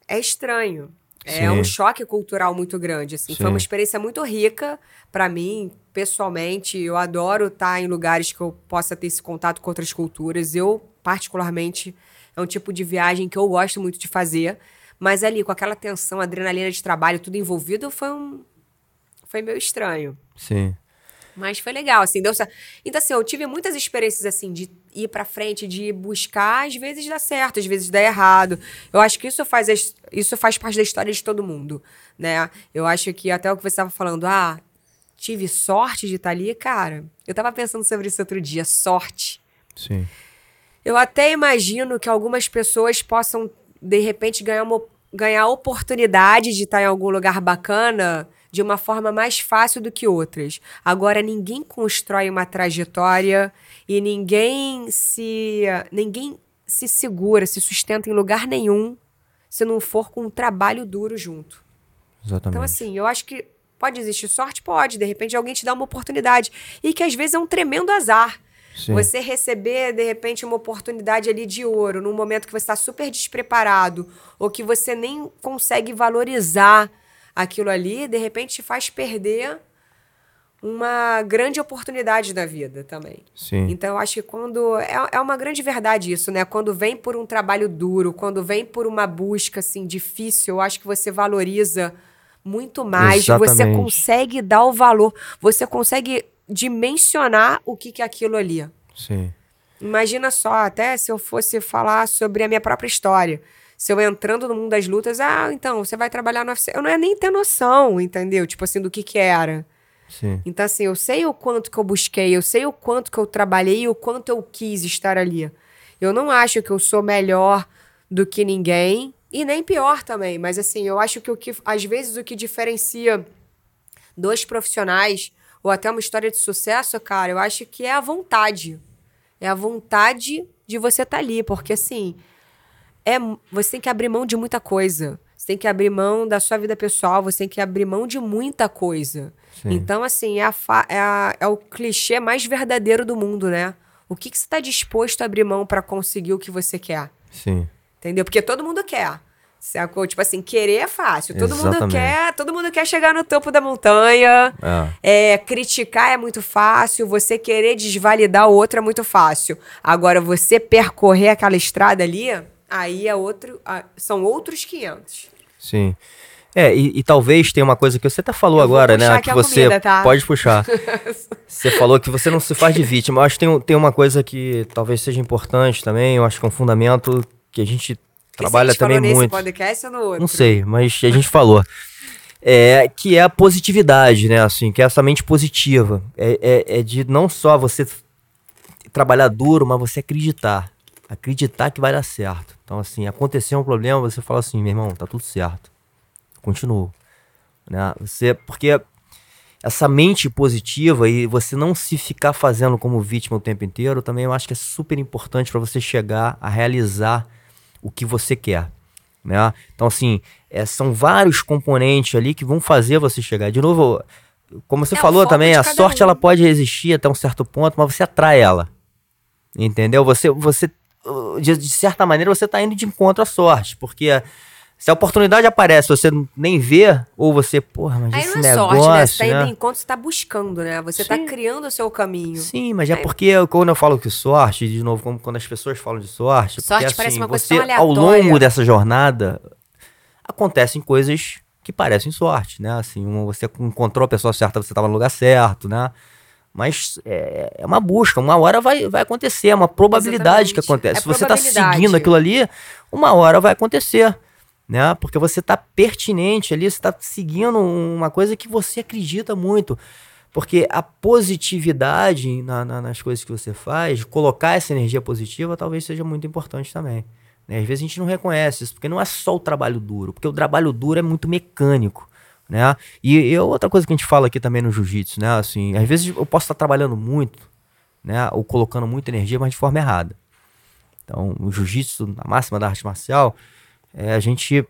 S1: É estranho. É
S2: Sim.
S1: um choque cultural muito grande, assim. Foi uma experiência muito rica pra mim, pessoalmente. Eu adoro estar em lugares que eu possa ter esse contato com outras culturas. Eu, particularmente, é um tipo de viagem que eu gosto muito de fazer. Mas ali, com aquela tensão, adrenalina de trabalho, tudo envolvido, foi um... Foi meio estranho.
S2: Sim.
S1: Mas foi legal, assim, deu certo. Então, assim, eu tive muitas experiências, assim, de ir pra frente, de buscar, às vezes dá certo, às vezes dá errado. Eu acho que isso faz, isso faz parte da história de todo mundo, né? Eu acho que até o que você estava falando, ah, tive sorte de estar ali, cara. Eu tava pensando sobre isso outro dia, sorte.
S2: Sim.
S1: Eu até imagino que algumas pessoas possam, de repente, ganhar, uma, ganhar a oportunidade de estar em algum lugar bacana de uma forma mais fácil do que outras. Agora, ninguém constrói uma trajetória e ninguém se. ninguém se segura, se sustenta em lugar nenhum se não for com um trabalho duro junto.
S2: Exatamente.
S1: Então, assim, eu acho que pode existir sorte? Pode. De repente, alguém te dá uma oportunidade. E que às vezes é um tremendo azar.
S2: Sim.
S1: Você receber, de repente, uma oportunidade ali de ouro, num momento que você está super despreparado, ou que você nem consegue valorizar aquilo ali, de repente te faz perder uma grande oportunidade da vida também.
S2: Sim.
S1: Então, eu acho que quando. É, é uma grande verdade isso, né? Quando vem por um trabalho duro, quando vem por uma busca, assim, difícil, eu acho que você valoriza muito mais. Você
S2: Exatamente.
S1: consegue dar o valor, você consegue dimensionar o que, que é aquilo ali.
S2: Sim.
S1: Imagina só, até se eu fosse falar sobre a minha própria história. Se eu entrando no mundo das lutas, ah, então, você vai trabalhar no UFC. Eu não ia nem ter noção, entendeu? Tipo assim, do que que era.
S2: Sim.
S1: Então, assim, eu sei o quanto que eu busquei, eu sei o quanto que eu trabalhei e o quanto eu quis estar ali. Eu não acho que eu sou melhor do que ninguém e nem pior também, mas assim, eu acho que o que às vezes o que diferencia dois profissionais ou até uma história de sucesso, cara, eu acho que é a vontade. É a vontade de você estar ali, porque assim, é, você tem que abrir mão de muita coisa. Você tem que abrir mão da sua vida pessoal, você tem que abrir mão de muita coisa.
S2: Sim.
S1: Então, assim, é, a é, a- é o clichê mais verdadeiro do mundo, né? O que, que você está disposto a abrir mão para conseguir o que você quer?
S2: Sim.
S1: Entendeu? Porque todo mundo quer. Sacou? Tipo assim, querer é fácil. Todo mundo
S2: Exatamente.
S1: quer, todo mundo quer chegar no topo da montanha.
S2: É.
S1: É, criticar é muito fácil, você querer desvalidar o outro é muito fácil. Agora, você percorrer aquela estrada ali, aí é outro, são outros 500.
S2: Sim. É, e, e talvez tenha uma coisa que você até falou agora, né? Que você
S1: comida, tá?
S2: pode puxar. você falou que você não se faz de vítima. Eu acho que tem, tem uma coisa que talvez seja importante também. Eu acho que é um fundamento que a gente trabalha também
S1: falou
S2: muito.
S1: nesse podcast ou no outro?
S2: Não sei, mas a gente falou. É, que é a positividade, né? Assim, que é essa mente positiva. É, é, é de não só você trabalhar duro, mas você acreditar. Acreditar que vai dar certo. Então, assim, aconteceu um problema, você fala assim, meu irmão, tá tudo certo. Continuo. Né? Você, porque essa mente positiva e você não se ficar fazendo como vítima o tempo inteiro, também eu acho que é super importante para você chegar a realizar o que você quer. Né? Então, assim, é, são vários componentes ali que vão fazer você chegar. De novo, como você
S1: É
S2: falou também, a sorte
S1: um.
S2: ela pode existir até um certo ponto, mas você atrai ela. Entendeu? Você, você de, de certa maneira, você está indo de encontro à sorte, porque se a oportunidade aparece, você nem vê, ou você, porra, mas
S1: Aí
S2: esse
S1: não é
S2: negócio,
S1: sorte, né? Você tá
S2: né?
S1: indo enquanto você tá buscando, né? Você tá
S2: Sim.
S1: criando o seu caminho.
S2: Sim, mas é
S1: Aí-
S2: porque quando eu falo que sorte, de novo, como quando as pessoas falam de sorte,
S1: Sorte
S2: porque,
S1: parece
S2: assim,
S1: uma coisa
S2: você,
S1: tão
S2: ao
S1: aleatória.
S2: longo dessa jornada, acontecem coisas que parecem sorte, né? Assim, uma- você encontrou a pessoa certa, você estava no lugar certo, né? Mas é, é uma busca, uma hora vai, vai acontecer, é uma probabilidade que
S1: Exatamente.
S2: acontece.
S1: É
S2: Se você está seguindo aquilo ali, uma hora vai acontecer, né? Porque você está pertinente ali, você está seguindo uma coisa que você acredita muito. Porque a positividade na, na, nas coisas que você faz, colocar essa energia positiva, talvez seja muito importante também. Né? Às vezes a gente não reconhece isso, porque não é só o trabalho duro, porque o trabalho duro é muito mecânico. Né? E, e outra coisa que a gente fala aqui também no jiu-jitsu, né? Assim, às vezes eu posso estar trabalhando muito, né? Ou colocando muita energia, mas de forma errada. Então, o jiu-jitsu, a máxima da arte marcial, é a gente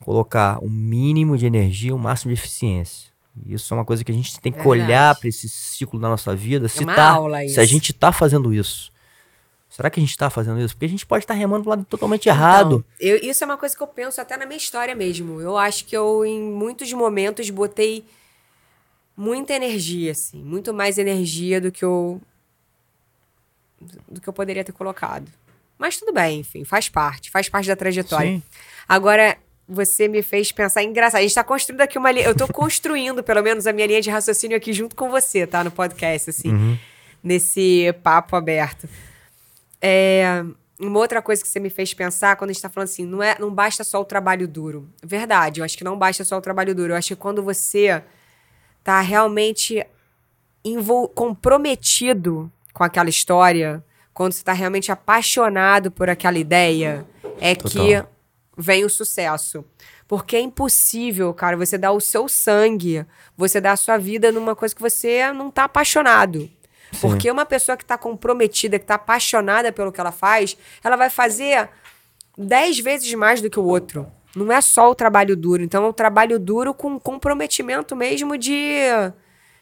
S2: colocar o mínimo de energia, o máximo de eficiência. Isso é uma coisa que a gente tem que é olhar para esse ciclo da nossa vida, é se, tá, se a gente está fazendo isso. Será que a gente está fazendo isso? Porque a gente pode estar tá remando do lado totalmente então, errado.
S1: Eu, isso é uma coisa que eu penso até na minha história mesmo. Eu acho que eu, em muitos momentos, botei muita energia, assim. Muito mais energia do que eu. do que eu poderia ter colocado. Mas tudo bem, enfim, faz parte. Faz parte da trajetória. Sim. Agora, você me fez pensar engraçado. A gente está construindo aqui uma linha. Eu estou construindo, pelo menos, a minha linha de raciocínio aqui junto com você, tá? No podcast, assim. Uhum. Nesse papo aberto. É, uma outra coisa que você me fez pensar quando a gente está falando assim, não, é, não basta só o trabalho duro. Verdade, eu acho que não basta só o trabalho duro. Eu acho que quando você tá realmente comprometido com aquela história, quando você está realmente apaixonado por aquela ideia, é Total. que vem o sucesso. Porque é impossível, cara, você dar o seu sangue, você dar a sua vida numa coisa que você não tá apaixonado. Sim. Porque uma pessoa que está comprometida, que está apaixonada pelo que ela faz, ela vai fazer dez vezes mais do que o outro. Não é só o trabalho duro. Então, é o trabalho duro com comprometimento mesmo de,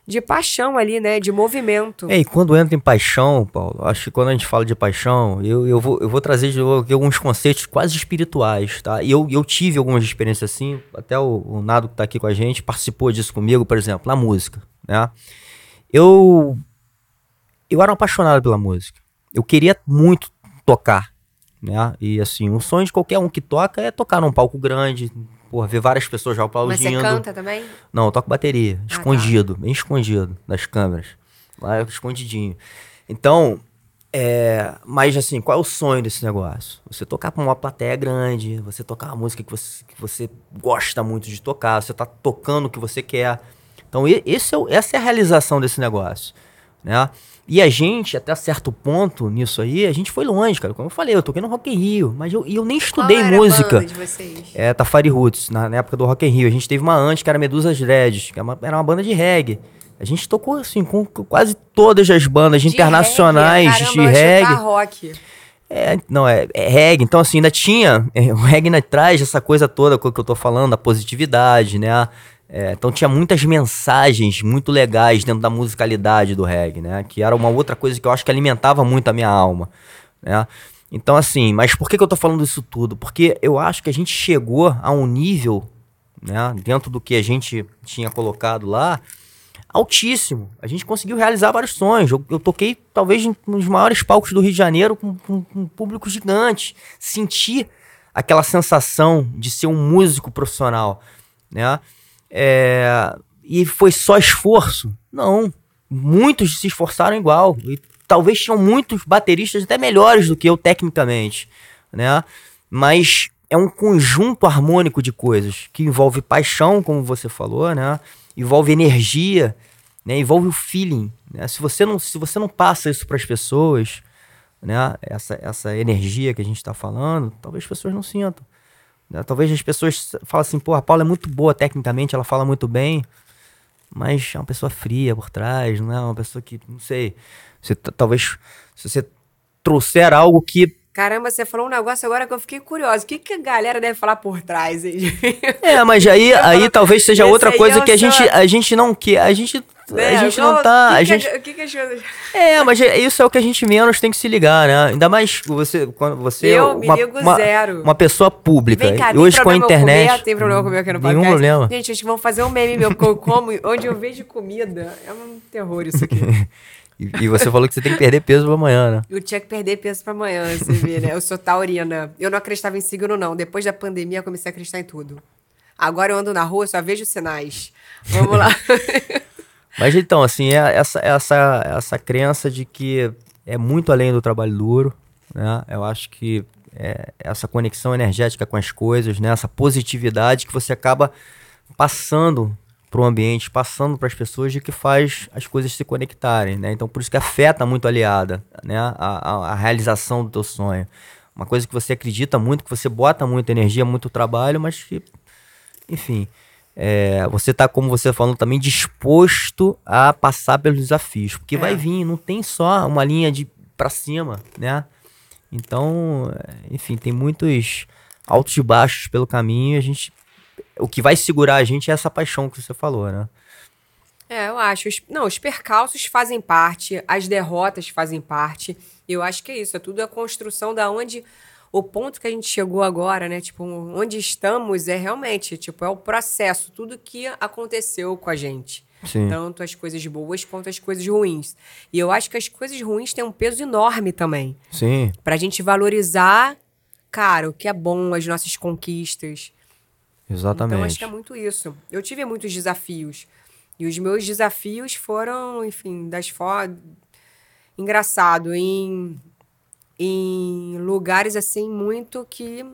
S1: de paixão ali, né? De movimento.
S2: É, e quando entra em paixão, Paulo, acho que quando a gente fala de paixão, eu, eu, vou, eu vou trazer de novo alguns conceitos quase espirituais, tá? E eu, eu tive algumas experiências assim, até o, o Nado que está aqui com a gente participou disso comigo, por exemplo, na música, né? Eu eu era um apaixonado pela música. Eu queria muito tocar, né? E assim, o sonho de qualquer um que toca é tocar num palco grande, porra, ver várias pessoas já aplaudindo. Mas você
S1: canta também?
S2: Não, eu toco bateria, ah, tá. escondido, tá. bem escondido das câmeras. Lá escondidinho. Então, é, mas assim, qual é o sonho desse negócio? Você tocar para uma plateia grande, você tocar uma música que você, que você gosta muito de tocar, você tá tocando o que você quer. Então, esse é, essa é a realização desse negócio, né? E a gente, até certo ponto nisso aí, a gente foi longe, cara. Como eu falei, eu toquei no Rock in Rio, mas eu, eu nem estudei Qual era música. A banda de vocês? É, Tafari Roots, na, na, época do Rock in Rio. A gente teve uma antes que era Medusas Dreads, que era é uma, era uma banda de reggae. A gente tocou assim com quase todas as bandas de internacionais reggae. Caramba, de reggae. rock. É, não, é, é, reggae. Então, assim, ainda tinha. É, o reggae ainda traz essa coisa toda que eu tô falando, a positividade, né? É, então tinha muitas mensagens muito legais dentro da musicalidade do reggae, né? Que era uma outra coisa que eu acho que alimentava muito a minha alma, né? Então assim, mas por que, que eu tô falando isso tudo? Porque eu acho que a gente chegou a um nível, né? Dentro do que a gente tinha colocado lá, altíssimo. A gente conseguiu realizar vários sonhos. Eu, eu toquei talvez nos maiores palcos do Rio de Janeiro com, com, com um público gigante. Senti aquela sensação de ser um músico profissional, né? É, e foi só esforço? Não. Muitos se esforçaram igual. E talvez tinham muitos bateristas até melhores do que eu tecnicamente, né? Mas é um conjunto harmônico de coisas que envolve paixão, como você falou, né? Envolve energia, né? Envolve o feeling. Né? Se você não, se você não passa isso para as pessoas, né? Essa, essa energia que a gente está falando, talvez as pessoas não sintam. Né? Talvez as pessoas falem assim, pô, a Paula é muito boa tecnicamente, ela fala muito bem, mas é uma pessoa fria por trás, não é uma pessoa que, não sei, você, talvez se você trouxer algo que
S1: Caramba, você falou um negócio agora que eu fiquei curiosa. O que, que a galera deve falar por trás? Hein?
S2: É, mas aí, aí talvez seja outra coisa que a gente, a gente não quer. A gente é, a gente não tá. Que a gente... Que, que, que É, mas é, isso é o que a gente menos tem que se ligar, né? Ainda mais você, quando você.
S1: Eu uma, me ligo
S2: uma,
S1: zero.
S2: Uma pessoa pública. Vem cá, e hoje com a internet.
S1: Comer, tem problema comer aqui no podcast?
S2: Nenhum problema.
S1: Gente, a gente vai fazer um meme meu, como, onde eu vejo comida. É um terror isso aqui.
S2: E, e, você falou que você tem que perder peso pra amanhã, né?
S1: Eu tinha que perder peso pra amanhã, você vê, né? Eu sou taurina. Eu não acreditava em signo, não. Depois da pandemia, eu comecei a acreditar em tudo. Agora eu ando na rua, só vejo sinais. Vamos lá.
S2: Mas então, assim, é essa, essa, essa crença de que é muito além do trabalho duro, né? Eu acho que é essa conexão energética com as coisas, né? Essa positividade que você acaba passando para o ambiente, passando para as pessoas de que faz as coisas se conectarem, né? Então por isso que afeta muito aliada, né? A, a, a, realização do teu sonho. Uma coisa que você acredita muito, que você bota muita energia, muito trabalho, mas que, enfim, é, você tá, como você falou, também disposto a passar pelos desafios, porque é. vai vir, não tem só uma linha de para cima, né? Então, enfim, tem muitos altos e baixos pelo caminho. A gente, o que vai segurar a gente é essa paixão que você falou, né?
S1: É, eu acho. Não, os percalços fazem parte, as derrotas fazem parte. Eu acho que é isso. É tudo a construção da onde o ponto que a gente chegou agora, né? Tipo, onde estamos é realmente, tipo, é o processo, tudo que aconteceu com a gente. Sim. Tanto as coisas boas quanto as coisas ruins. E eu acho que as coisas ruins têm um peso enorme também.
S2: Sim.
S1: Pra gente valorizar, cara, o que é bom, as nossas conquistas.
S2: Exatamente.
S1: Então acho que é muito isso. Eu tive muitos desafios. E os meus desafios foram, enfim, das formas. Engraçado, em em lugares assim muito que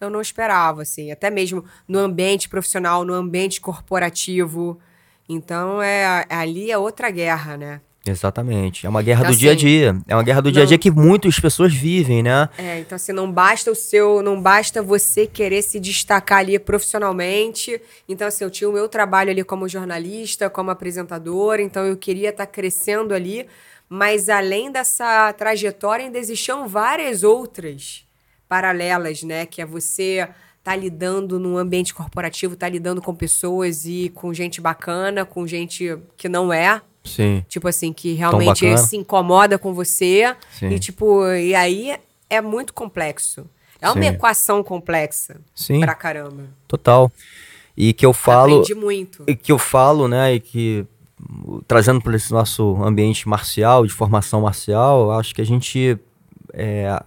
S1: eu não esperava, assim, até mesmo no ambiente profissional, no ambiente corporativo. Então é ali é outra guerra, né?
S2: Exatamente. É uma guerra então, do assim, dia a assim, dia. É uma guerra do não, dia a dia que muitas pessoas vivem, né?
S1: É, então assim, não basta o seu, não basta você querer se destacar ali profissionalmente. Então assim, eu tinha o meu trabalho ali como jornalista, como apresentadora, então eu queria estar tá crescendo ali, mas além dessa trajetória, ainda existiam várias outras paralelas, né? Que é você tá lidando num ambiente corporativo, tá lidando com pessoas e com gente bacana, com gente que não é.
S2: Sim.
S1: Tipo assim, que realmente se incomoda com você. Sim. E tipo, e aí é muito complexo. É uma Sim. equação complexa.
S2: Sim.
S1: Pra caramba.
S2: Total. E que eu falo.
S1: Aprendi muito.
S2: E que eu falo, né? E que trazendo para esse nosso ambiente marcial, de formação marcial, acho que a gente é,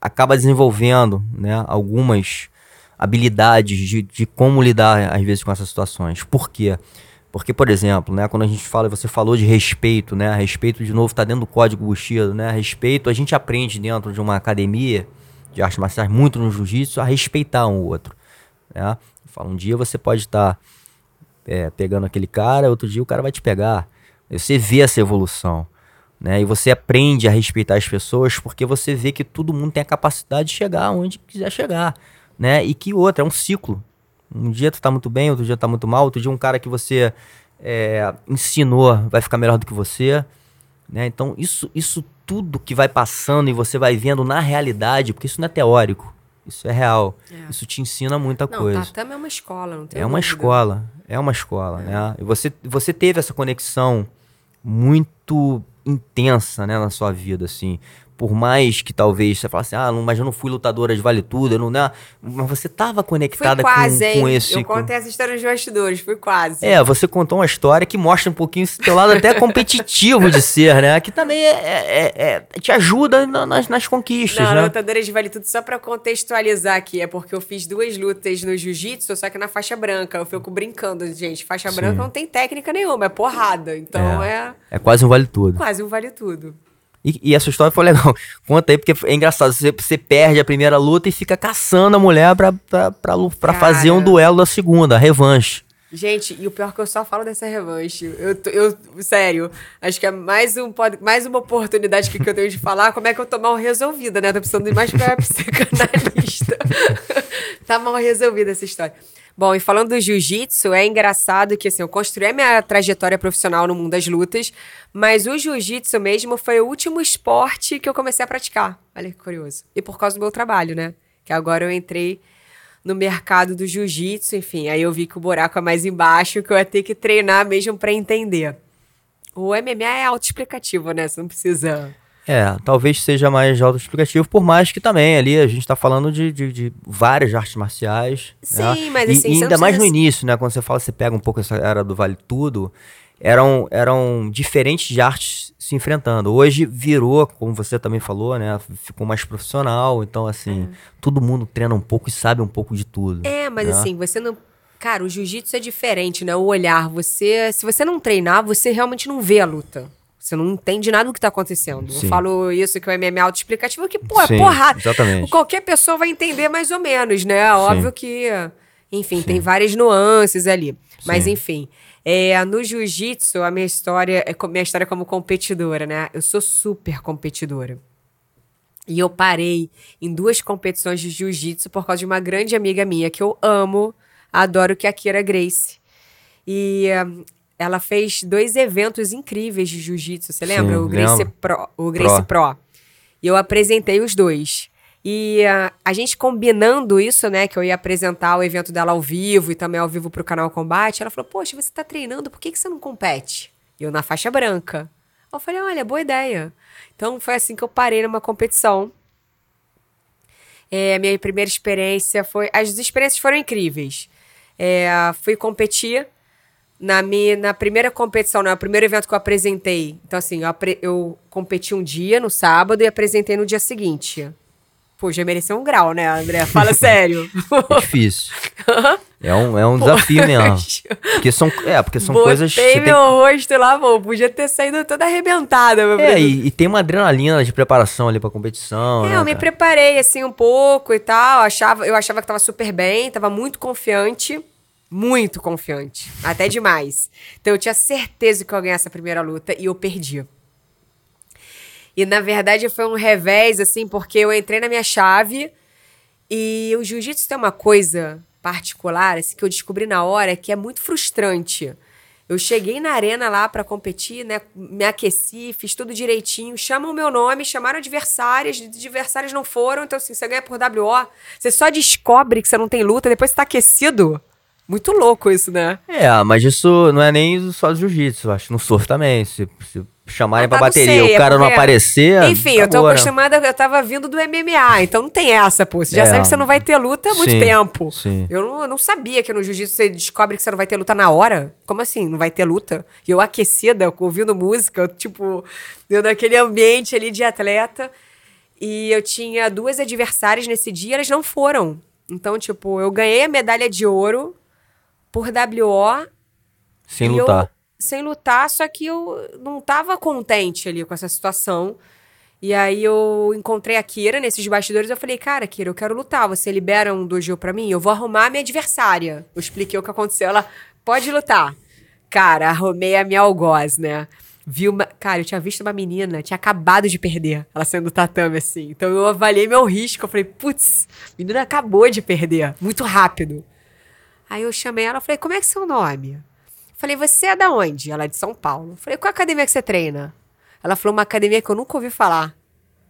S2: acaba desenvolvendo né, algumas habilidades de, de como lidar, às vezes, com essas situações. Por quê? Porque, por exemplo, né, quando a gente fala, você falou de respeito, né? Respeito, de novo, está dentro do código Bushido, né? Respeito, a gente aprende dentro de uma academia de artes marciais, muito no jiu-jitsu, a respeitar um outro. Né? Fala, um dia você pode estar... Tá é, pegando aquele cara, outro dia o cara vai te pegar. Você vê essa evolução. Né? E você aprende a respeitar as pessoas porque você vê que todo mundo tem a capacidade de chegar onde quiser chegar. Né? E que outra, é um ciclo. Um dia tu tá muito bem, outro dia tá muito mal, outro dia um cara que você é, ensinou vai ficar melhor do que você. Né? Então, isso, isso tudo que vai passando e você vai vendo na realidade, porque isso não é teórico, isso é real. É. Isso te ensina muita
S1: não,
S2: coisa.
S1: Tatame é uma escola, não tem
S2: É uma escola. É uma escola, né? E você, você teve essa conexão muito intensa, né, na sua vida, assim por mais que talvez você falasse, ah, não, mas eu não fui lutadora de vale tudo, eu não, né? mas você estava conectada quase, com, com esse.
S1: Eu contei essa história nos bastidores, fui quase.
S2: É, você contou uma história que mostra um pouquinho esse teu lado até competitivo de ser, né? Que também é, é, é, é te ajuda nas, nas conquistas,
S1: não,
S2: né?
S1: lutadora de vale tudo, só para contextualizar aqui, é porque eu fiz duas lutas no jiu-jitsu, só que na faixa branca. Eu fico brincando, gente. Faixa Sim. branca não tem técnica nenhuma, é porrada. Então é. É,
S2: é quase um vale tudo.
S1: Quase um vale tudo.
S2: E, e, essa história foi legal. Conta aí, porque é engraçado. Você, você perde a primeira luta e fica caçando a mulher pra, pra, pra, pra fazer um duelo da segunda, a revanche.
S1: Gente, e o pior é que eu só falo dessa revanche. Eu, eu sério, acho que é mais, um, mais uma oportunidade que, que eu tenho de falar como é que eu tô mal resolvida, né? Tô precisando ir mais pra psicanalista. tá mal resolvida essa história. Bom, e falando do jiu-jitsu, é engraçado que assim, eu construí minha trajetória profissional no mundo das lutas, mas o jiu-jitsu mesmo foi o último esporte que eu comecei a praticar. Olha que curioso. E por causa do meu trabalho, né? Que agora eu entrei no mercado do jiu-jitsu, enfim, aí eu vi que o buraco é mais embaixo, que eu ia ter que treinar mesmo para entender. O MMA é autoexplicativo, né? Você não precisa
S2: é, talvez seja mais autoexplicativo, por mais que também ali a gente está falando de, de, de, várias artes marciais.
S1: Né? Sim, né? mas assim,
S2: e, e ainda mais no início, né? Quando você fala, você pega um pouco essa era do Vale Tudo, eram, eram diferentes de artes se enfrentando. Hoje virou, como você também falou, né? Ficou mais profissional. Então, assim, é. todo mundo treina um pouco e sabe um pouco de tudo.
S1: É, mas né? assim, você não. Cara, o jiu-jitsu é diferente, né? O olhar. Você. Se você não treinar, você realmente não vê a luta. Você não entende nada do que tá acontecendo. Sim. Eu falo isso que o MMA é autoexplicativo, que, pô, é porrada.
S2: Exatamente.
S1: Qualquer pessoa vai entender mais ou menos, né? Óbvio Sim. que, enfim, Sim. tem várias nuances ali. Mas, enfim. É, no jiu-jitsu, a minha história é minha história como competidora, né? Eu sou super competidora. E eu parei em duas competições de jiu-jitsu por causa de uma grande amiga minha que eu amo, adoro, que é a Kira Grace. E ela fez dois eventos incríveis de jiu-jitsu, você lembra?
S2: Sim,
S1: o Grace,
S2: lembro.
S1: Pro, o Grace Pro. E eu apresentei os dois. E uh, a gente combinando isso, né? Que eu ia apresentar o evento dela ao vivo e também ao vivo pro canal Combate. Ela falou: Poxa, você tá treinando, por que, que você não compete? E eu na faixa branca. Eu falei: Olha, boa ideia. Então foi assim que eu parei numa competição. É, minha primeira experiência foi. As experiências foram incríveis. É, fui competir na minha na primeira competição, no primeiro evento que eu apresentei. Então, assim, eu, eu competi um dia no sábado e apresentei no dia seguinte. Pô, já mereceu um grau, né, André? Fala sério.
S2: É difícil. é um, é um desafio mesmo. Porque são, é, porque são
S1: Botei
S2: coisas.
S1: Botei meu rosto lá, pô. Podia ter saído toda arrebentada. Meu
S2: tem... É, e, e tem uma adrenalina de preparação ali pra competição.
S1: É,
S2: né,
S1: eu me
S2: cara?
S1: preparei assim um pouco e tal. Achava, eu achava que tava super bem, tava muito confiante. Muito confiante. Até demais. Então eu tinha certeza que eu ia ganhar essa primeira luta e eu perdi. E na verdade foi um revés, assim, porque eu entrei na minha chave e o jiu-jitsu tem uma coisa particular, assim, que eu descobri na hora que é muito frustrante. Eu cheguei na arena lá para competir, né? Me aqueci, fiz tudo direitinho. Chamam o meu nome, chamaram adversárias, adversárias não foram. Então, assim, você ganha por WO. Você só descobre que você não tem luta depois que tá aquecido. Muito louco isso, né?
S2: É, mas isso não é nem só do jiu-jitsu, acho. No surf também. Se, se chamarem
S1: Ah,
S2: pra
S1: tá, não
S2: bateria
S1: sei,
S2: o
S1: é
S2: cara não
S1: porque-
S2: aparecer.
S1: Enfim, eu tô
S2: acabou, né?
S1: acostumada, eu tava vindo do MMA, então não tem essa, pô. Você já
S2: É.
S1: sabe que você não vai ter luta há muito
S2: Sim,
S1: tempo.
S2: sim.
S1: Eu não, eu não sabia que no jiu-jitsu você descobre que você não vai ter luta na hora. Como assim? Não vai ter luta? E eu aquecida, ouvindo música, eu, tipo, dentro daquele ambiente ali de atleta. E eu tinha duas adversárias nesse dia, elas não foram. Então, tipo, eu ganhei a medalha de ouro por WO
S2: Sem
S1: e eu-
S2: lutar.
S1: sem lutar, só que eu não tava contente ali com essa situação. E aí eu encontrei a Kira nesses bastidores. Eu falei, cara, Kira, eu quero lutar. Você libera um dojo pra mim? Eu vou arrumar a minha adversária. Eu expliquei o que aconteceu. Ela, pode lutar. Cara, arrumei a minha algoz, né? Vi uma... Cara, eu tinha visto uma menina, tinha acabado de perder. Ela saindo do tatame, assim. Então eu avaliei meu risco. Eu falei, putz, menina acabou de perder. Muito rápido. Aí eu chamei ela, falei, como é que é seu nome? Falei, você é da onde? Ela é de São Paulo. Falei, qual academia que você treina? Ela falou, uma academia que eu nunca ouvi falar.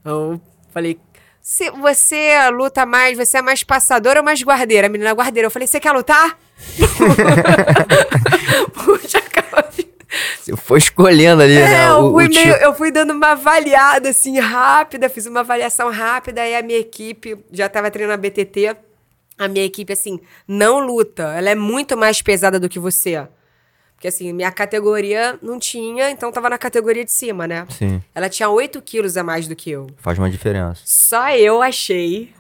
S1: Eu falei, "Se você luta mais, você é mais passadora ou mais guardeira? A menina guardeira. Eu falei, você quer lutar? Puxa, de-
S2: Você foi escolhendo ali, né?
S1: é, eu
S2: o-
S1: fui,
S2: o
S1: meio- eu fui dando uma avaliada, assim, rápida, fiz uma avaliação rápida, aí a minha equipe, já tava treinando a BTT, a minha equipe, assim, não luta, ela é muito mais pesada do que você. Porque, assim, minha categoria não tinha, então tava na categoria de cima, né?
S2: Sim,
S1: Ela tinha 8 quilos a mais do que eu.
S2: faz uma diferença.
S1: Só eu achei,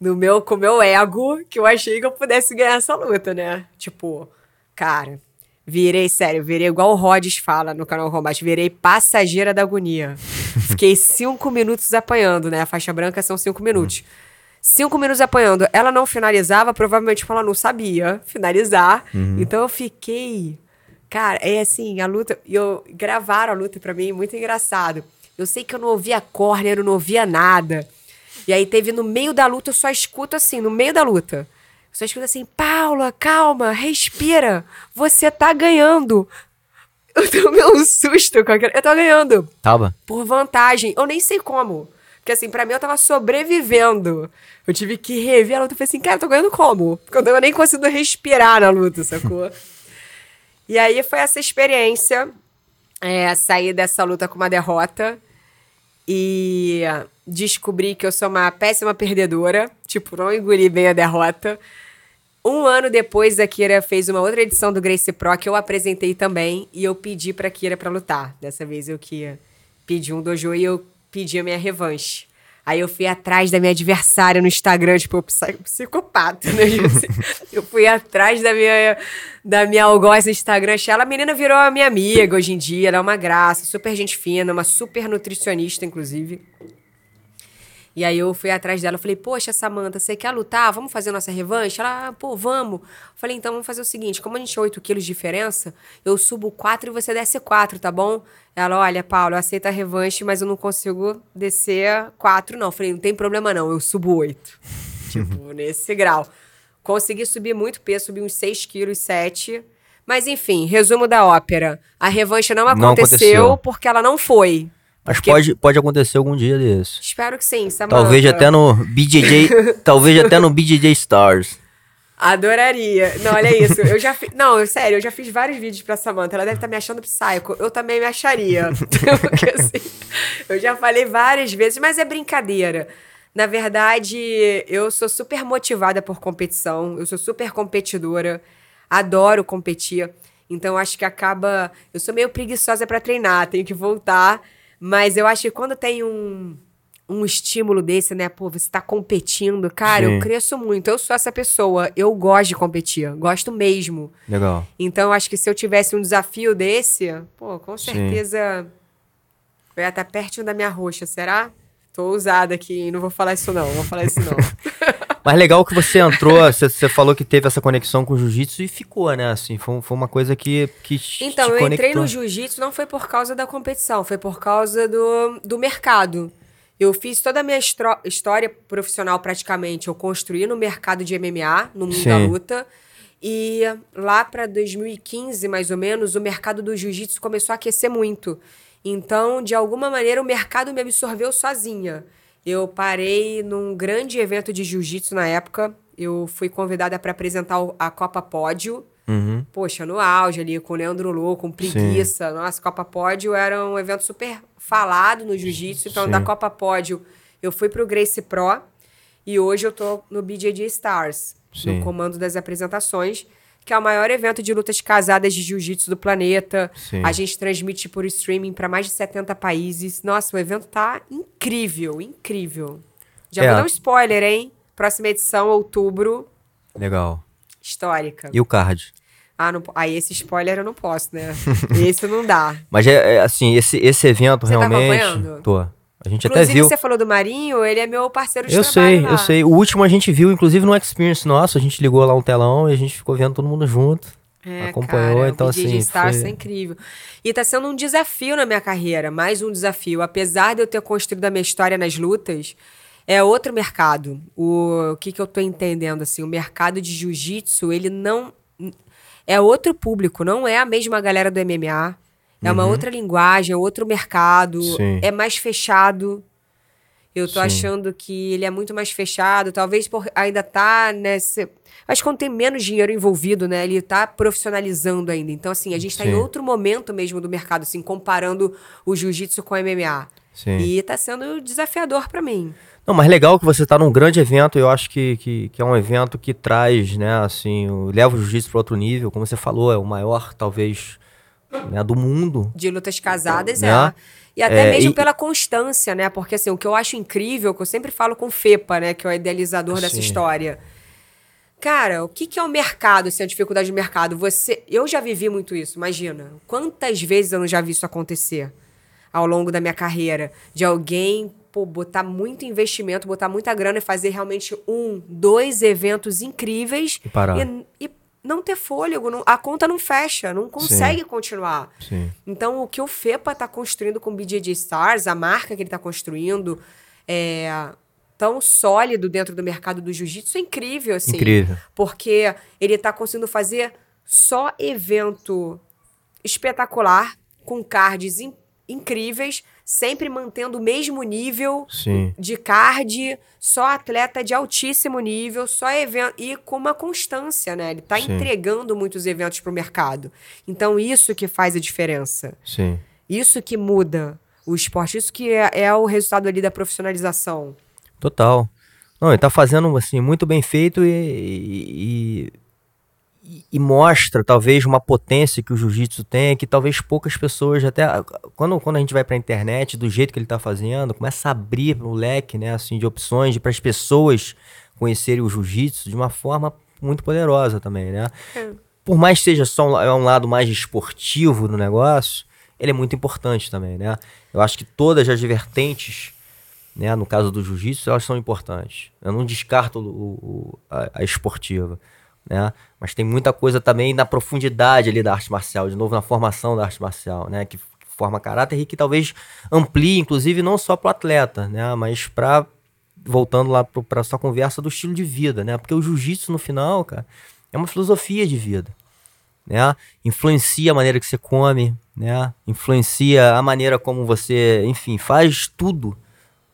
S1: no meu, com o meu ego, que eu achei que eu pudesse ganhar essa luta, né? Tipo, cara, virei, sério, virei igual o Rhodes fala no canal Combate, virei passageira da agonia. Fiquei cinco minutos apanhando, né? A faixa branca são cinco minutos. Cinco minutos apanhando. Ela não finalizava, provavelmente porque ela não sabia finalizar. Então eu fiquei. Cara, é assim, a luta. Eu, gravaram a luta pra mim, muito engraçado. Eu sei que eu não ouvia córnea, eu não ouvia nada. E aí teve no meio da luta, eu só escuto assim, no meio da luta. Eu só escuto assim, Paula, calma, respira. Você tá ganhando. Eu tomei um susto com aquilo. Eu tô ganhando.
S2: Tava?
S1: Por vantagem. Eu nem sei como. Porque assim, pra mim eu tava sobrevivendo. Eu tive que rever a luta. Eu falei assim, cara, eu tô ganhando como? Porque eu nem consigo respirar na luta, sacou? e aí foi essa experiência. É, sair dessa luta com uma derrota. E descobri que eu sou uma péssima perdedora. Tipo, não engoli bem a derrota. Um ano depois, a Kira fez uma outra edição do Grace Pro que eu apresentei também. E eu pedi pra Kira pra lutar. Dessa vez eu que pedi um dojo e eu pedi a minha revanche. Aí eu fui atrás da minha adversária no Instagram, tipo, psi- psicopata, né? Eu fui atrás da minha, da minha algoz no Instagram. achei Ela, a menina virou a minha amiga hoje em dia. Ela é uma graça, super gente fina, uma super nutricionista, inclusive. E aí eu fui atrás dela, falei, poxa, Samanta, você quer lutar? Vamos fazer nossa revanche? Ela, ah, pô, vamos. Eu falei, então vamos fazer o seguinte, como a gente é 8 quilos de diferença, eu subo 4 e você desce 4, tá bom? Ela, olha, Paulo, eu aceito a revanche, mas eu não consigo descer 4, não. Eu falei, não tem problema não, eu subo 8. tipo, nesse grau. Consegui subir muito peso, subi uns 6 quilos, 7 mas enfim, resumo da ópera. A revanche não aconteceu, não aconteceu. porque ela não foi.
S2: Mas porque... pode, pode acontecer algum dia desse.
S1: Espero que sim, Samantha.
S2: Talvez até no BJJ, talvez até no BJJ Stars.
S1: Adoraria. Não, olha isso. Eu já fiz. Não, sério, eu já fiz vários vídeos pra Samantha. Ela deve estar tá me achando psycho. Eu também me acharia. Porque, assim, eu já falei várias vezes, mas é brincadeira. Na verdade, eu sou super motivada por competição. Eu sou super competidora adoro competir. Então acho que acaba. Eu sou meio preguiçosa para treinar, tenho que voltar. Mas eu acho que quando tem um, um estímulo desse, né? Pô, você tá competindo, cara, Sim. eu cresço muito. Eu sou essa pessoa. Eu gosto de competir. Gosto mesmo.
S2: Legal.
S1: Então acho que se eu tivesse um desafio desse, pô, com certeza Sim. eu ia estar pertinho da minha roxa, será? Tô ousada aqui, não vou falar isso não, vou falar isso não.
S2: Mas legal que você entrou, você, falou que teve essa conexão com o jiu-jitsu e ficou, né? Assim, foi, foi uma coisa que, que
S1: Então, eu entrei no jiu-jitsu não foi por causa da competição, foi por causa do, do mercado. Eu fiz toda a minha história profissional praticamente, eu construí no mercado de MMA, no mundo Sim. da luta. E lá para 2015, mais ou menos, o mercado do jiu-jitsu começou a aquecer muito. Então, de alguma maneira, o mercado me absorveu sozinha. Eu parei num grande evento de jiu-jitsu na época. Eu fui convidada para apresentar a Copa Pódio. Uhum. Poxa, no auge ali, com o Leandro Lô, com preguiça. Sim. Nossa, Copa Pódio era um evento super falado no jiu-jitsu. Então, Sim. da Copa Pódio, eu fui pro Grace Pro. E hoje eu tô no BJJ Stars, Sim. no comando das apresentações que é o maior evento de lutas casadas de jiu-jitsu do planeta. Sim. A gente transmite por streaming para mais de 70 países. Nossa, o evento tá incrível, incrível. Já é. vou dar um spoiler, hein? Próxima edição, outubro.
S2: Legal.
S1: Histórica.
S2: E o card?
S1: Ah, não, aí esse spoiler eu não posso, né? esse não dá.
S2: Mas é, é, assim, esse, esse evento Você tá realmente. Tá acompanhando? Tô. A gente inclusive, até viu.
S1: você falou do Marinho, ele é meu parceiro de
S2: eu sei, lá. eu sei. O último a gente viu, inclusive, no Experience nosso. A gente ligou lá um telão e a gente ficou vendo todo mundo junto. É, acompanhou, cara, então o assim.
S1: Stars foi... é incrível. E tá sendo um desafio na minha carreira, mais um desafio. Apesar de eu ter construído a minha história nas lutas, é outro mercado. O, o que, que eu tô entendendo, assim, o mercado de jiu-jitsu, ele não. É outro público, não é a mesma galera do MMA. É uma uhum. outra linguagem, é outro mercado, Sim. é mais fechado. Eu tô Sim. achando que ele é muito mais fechado, talvez por ainda tá nesse. Acho que quando tem menos dinheiro envolvido, né? Ele tá profissionalizando ainda. Então, assim, a gente tá Sim. em outro momento mesmo do mercado, assim, comparando o jiu-jitsu com o MMA. Sim. E tá sendo desafiador para mim.
S2: Não, mas legal que você tá num grande evento, eu acho que, que, que é um evento que traz, né, assim, leva o jiu-jitsu para outro nível, como você falou, é o maior, talvez, né, do mundo.
S1: De lutas casadas, né? é. E até é, mesmo e... pela constância, né? Porque assim, o que eu acho incrível, que eu sempre falo com o Fepa, né? Que é o idealizador Sim. dessa história. Cara, o que, que é o mercado, assim, a dificuldade do mercado? Você, eu já vivi muito isso, imagina. Quantas vezes eu não já vi isso acontecer ao longo da minha carreira? De alguém pô, botar muito investimento, botar muita grana e fazer realmente um, dois eventos incríveis
S2: e, parar.
S1: e, e não ter fôlego, não, a conta não fecha, não consegue Sim. continuar.
S2: Sim.
S1: Então, o que o FEPA está construindo com o BJJ Stars, a marca que ele está construindo, é tão sólido dentro do mercado do jiu-jitsu é incrível, assim.
S2: Incrível.
S1: Porque ele está conseguindo fazer só evento espetacular, com cards in incríveis, sempre mantendo o mesmo nível
S2: Sim.
S1: de card, só atleta de altíssimo nível, só evento e com uma constância, né? Ele está entregando muitos eventos para o mercado. Então isso que faz a diferença.
S2: Sim.
S1: Isso que muda o esporte, isso que é, é o resultado ali da profissionalização.
S2: Total. Não, ele está fazendo assim muito bem feito e, e, e, mostra talvez uma potência que o jiu-jitsu tem, que talvez poucas pessoas até quando, quando a gente vai para a internet do jeito que ele está fazendo, começa a abrir o leque, né, assim, de opções para as pessoas conhecerem o jiu-jitsu de uma forma muito poderosa também, né? É. Por mais que seja só um, é um lado mais esportivo do negócio, ele é muito importante também, né? Eu acho que todas as vertentes né, no caso do jiu-jitsu, elas são importantes. Eu não descarto o, o, a, a, esportiva, né? Mas tem muita coisa também na profundidade ali da arte marcial, de novo na formação da arte marcial, né? Que forma caráter e que talvez amplie, inclusive, não só para o atleta, né? Mas para voltando lá para sua conversa do estilo de vida, né? Porque o jiu-jitsu no final, cara, é uma filosofia de vida, né? Influencia a maneira que você come, né? Influencia a maneira como você, enfim, faz tudo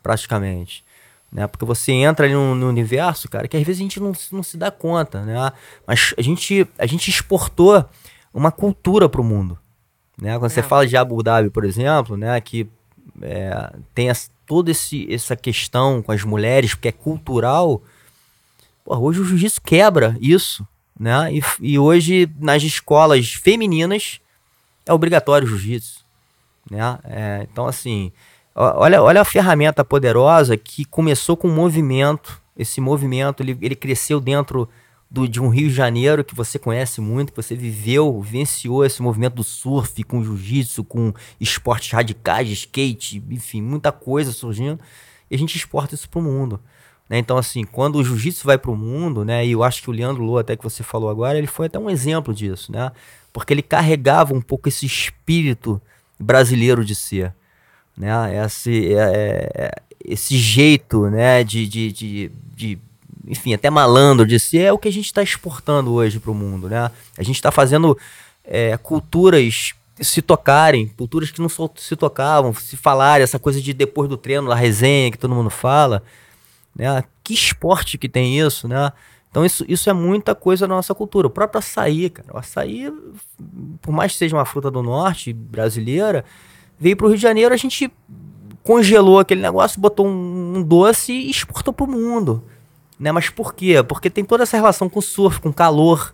S2: praticamente. Né? Porque você entra ali no, no, universo, cara, que às vezes a gente não, não se dá conta, né? Mas a gente, a gente exportou uma cultura para o mundo. Né? Quando é. você fala de Abu Dhabi, por exemplo, né? que é, tem essa, toda esse, essa questão com as mulheres, porque é cultural, porra, hoje o jiu-jitsu quebra isso. Né? E, e hoje, nas escolas femininas, é obrigatório o jiu-jitsu. Né? É, então, assim, Olha, olha a ferramenta poderosa que começou com um movimento. Esse movimento ele, ele cresceu dentro do, de um Rio de Janeiro que você conhece muito, que você viveu, vivenciou esse movimento do surf, com jiu-jitsu, com esportes radicais, skate, enfim, muita coisa surgindo. E a gente exporta isso para o mundo. Né? Então, assim, quando o jiu-jitsu vai para o mundo, né, e eu acho que o Leandro Lô, até que você falou agora, ele foi até um exemplo disso, né? Porque ele carregava um pouco esse espírito brasileiro de ser né? Esse, é, é, é, esse jeito, né? De, de, de, de, enfim, até malandro de ser é o que a gente está exportando hoje para o mundo, né? A gente está fazendo é, culturas se tocarem, culturas que não se tocavam, se falarem, essa coisa de depois do treino, da resenha que todo mundo fala, né? Que esporte que tem isso, né? Então isso, isso é muita coisa nossa cultura. O próprio açaí, cara. O açaí, por mais que seja uma fruta do norte brasileira, Veio para o Rio de Janeiro, a gente congelou aquele negócio, botou um, um doce e exportou para o mundo. Né? Mas por quê? Porque tem toda essa relação com surf, com calor.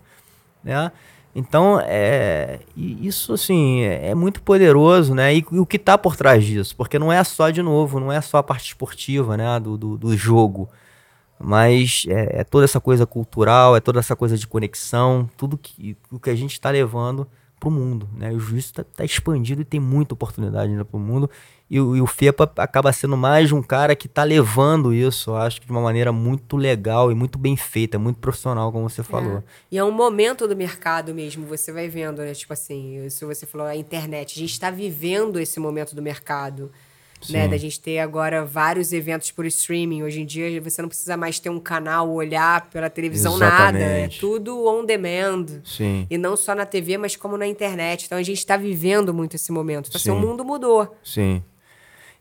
S2: Né? Então, é, isso assim, é muito poderoso, né? E, e o que está por trás disso? Porque não é só, de novo, não é só a parte esportiva, né? Do, do, do jogo. Mas é, é, toda essa coisa cultural, é toda essa coisa de conexão, tudo que, o que a gente está levando para o mundo. Né? O juízo está tá expandido e tem muita oportunidade ainda para o mundo. E, e, o FEPA acaba sendo mais um cara que está levando isso, eu acho, de uma maneira muito legal e muito bem feita, muito profissional, como você falou.
S1: É. E é um momento do mercado mesmo, você vai vendo, né? Tipo assim, se você falou a internet, a gente está vivendo esse momento do mercado. Né, da gente ter agora vários eventos por streaming. Hoje em dia você não precisa mais ter um canal, olhar pela televisão, Exatamente. nada. É tudo on demand.
S2: Sim.
S1: E não só na TV, mas como na internet. Então a gente está vivendo muito esse momento. Então, assim, o mundo mudou.
S2: Sim.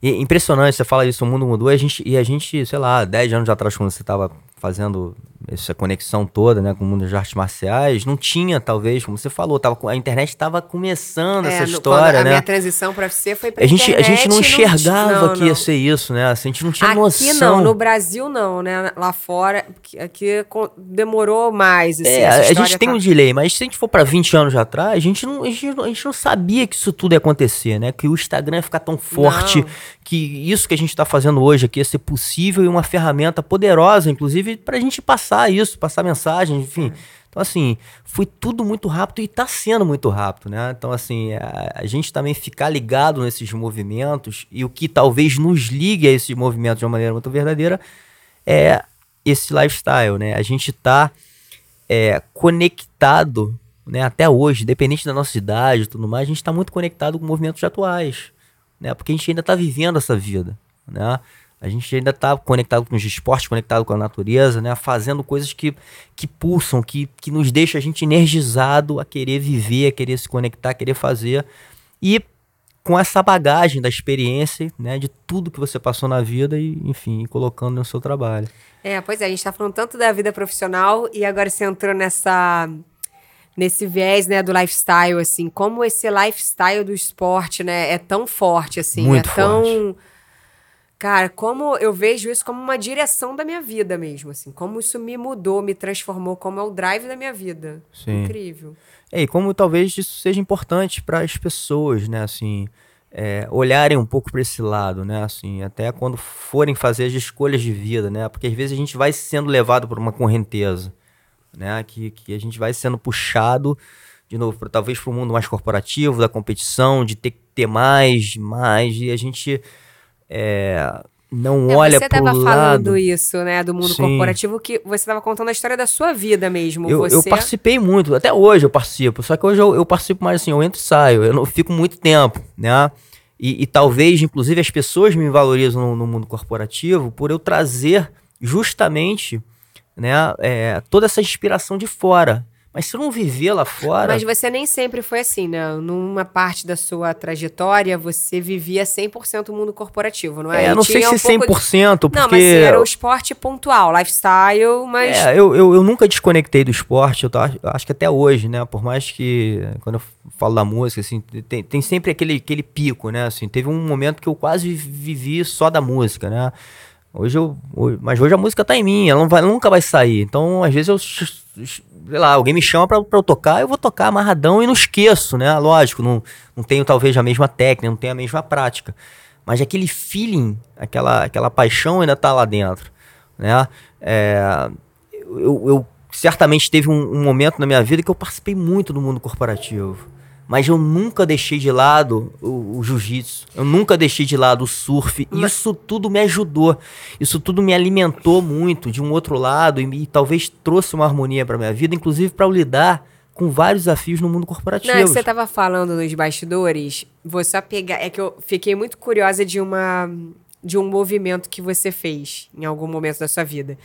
S2: E impressionante, você fala isso, o mundo mudou, e a gente, e a gente sei lá, 10 anos atrás, quando você estava fazendo essa conexão toda, né, com o mundo de artes marciais, não tinha, talvez, como você falou, tava, a internet estava começando é, essa história,
S1: a
S2: né?
S1: minha transição para UFC foi pra
S2: a gente,
S1: internet.
S2: A gente não enxergava não, não, que ia ser isso, né? Assim, a gente não tinha
S1: aqui
S2: noção.
S1: Aqui não, no Brasil não, né? Lá fora, aqui demorou mais. Assim,
S2: é, a gente tem tá... um delay, mas se a gente for para 20 anos atrás, a gente, não, a, gente, a gente não sabia que isso tudo ia acontecer, né? Que o Instagram ia ficar tão forte, não. que isso que a gente está fazendo hoje aqui ia ser possível e uma ferramenta poderosa, inclusive, para a gente passar isso, passar mensagem, enfim. Então, assim, foi tudo muito rápido e está sendo muito rápido, né? Então, assim, a, a, gente também ficar ligado nesses movimentos e o que talvez nos ligue a esses movimentos de uma maneira muito verdadeira é esse lifestyle, né? A gente está é, conectado, né? Até hoje, independente da nossa idade e tudo mais, a gente está muito conectado com movimentos atuais, né? Porque a gente ainda está vivendo essa vida, né? A gente ainda está conectado com os esportes, conectado com a natureza, né? Fazendo coisas que, que pulsam, que, que nos deixa a gente energizado a querer viver, a querer se conectar, a querer fazer. E com essa bagagem da experiência, né? De tudo que você passou na vida e, enfim, colocando no seu trabalho.
S1: É, pois é, a gente está falando tanto da vida profissional e agora você entrou nessa nesse viés, né, do lifestyle, assim, como esse lifestyle do esporte, né, é tão forte, assim,
S2: Muito
S1: é
S2: tão...
S1: Cara, como eu vejo isso como uma direção da minha vida mesmo, assim, como isso me mudou, me transformou, como é o drive da minha vida. Sim. Incrível.
S2: É, e como talvez isso seja importante para as pessoas, né, assim, é, olharem um pouco para esse lado, né, assim, até quando forem fazer as escolhas de vida, né, porque às vezes a gente vai sendo levado por uma correnteza, né, que, que a gente vai sendo puxado de novo, pra, talvez para o mundo mais corporativo, da competição, de ter que ter mais, mais, e a gente é, não
S1: É,
S2: olha
S1: você
S2: pro
S1: estava
S2: lado.
S1: falando isso, né, do mundo
S2: Sim.
S1: corporativo, que você estava contando a história da sua vida mesmo.
S2: Eu,
S1: você...
S2: eu participei muito, até hoje eu participo, só que hoje eu, eu participo mais assim, eu entro e saio, eu não fico muito tempo, né? E, e talvez, inclusive, as pessoas me valorizam no, no mundo corporativo por eu trazer justamente né, é, toda essa inspiração de fora. Mas se eu não viver lá fora.
S1: Mas você nem sempre foi assim, né? Numa parte da sua trajetória, você vivia 100% o mundo corporativo, não é?
S2: é,
S1: E
S2: não sei se
S1: um pouco de-
S2: 100%, porque.
S1: Não, mas era o esporte pontual, lifestyle, mas...
S2: É, eu, eu, eu nunca desconectei do esporte, eu, tá- eu acho que até hoje, né? Por mais que, quando eu falo da música, assim, tem, tem sempre aquele, aquele pico, né? Assim, teve um momento que eu quase vivi só da música, né? Hoje eu. hoje- mas hoje a música tá em mim, ela não vai, nunca vai sair. Então, às vezes eu. Sei lá, alguém me chama pra, pra eu tocar, eu vou tocar amarradão e não esqueço, né? Lógico, não, não tenho talvez a mesma técnica, não tenho a mesma prática. Mas aquele feeling, aquela, aquela paixão ainda tá lá dentro, né? É, eu, eu certamente teve um, um momento na minha vida que eu participei muito do mundo corporativo. Mas eu nunca deixei de lado o, o jiu-jitsu. Eu nunca deixei de lado o surf. Isso tudo me ajudou. Isso tudo me alimentou muito de um outro lado e, me- talvez trouxe uma harmonia para minha vida, inclusive para lidar com vários desafios no mundo corporativo.
S1: Não, é que você tava falando nos bastidores, vou só pegar. É que eu fiquei muito curiosa de uma de um movimento que você fez em algum momento da sua vida.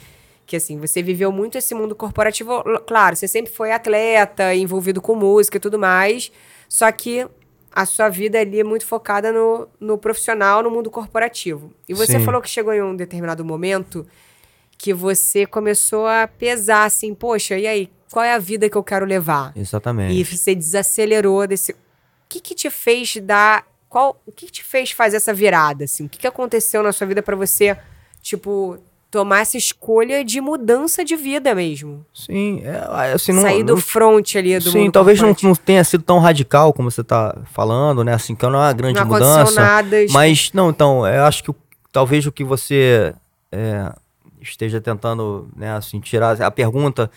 S1: Que assim, você viveu muito esse mundo corporativo. Claro, você sempre foi atleta, envolvido com música e tudo mais. Só que a sua vida ali é muito focada no, no profissional, no mundo corporativo. E você
S2: Sim.
S1: falou que chegou em um determinado momento que você começou a pesar assim, poxa, e aí, qual é a vida que eu quero levar?
S2: Exatamente.
S1: E você desacelerou desse. O que que te fez dar. Qual... O que que te fez fazer essa virada, assim? O que que aconteceu na sua vida pra você, tipo, tomar essa escolha de mudança de vida mesmo?
S2: Sim, é, assim, não,
S1: Sair do
S2: não-
S1: front ali do
S2: Sim, talvez não, não tenha sido tão radical como você tá falando, né? Assim, que não é uma grande
S1: Não
S2: mudança.
S1: nada.
S2: Mas, não, então, eu acho que talvez o que você é, esteja tentando, né, assim, tirar a pergunta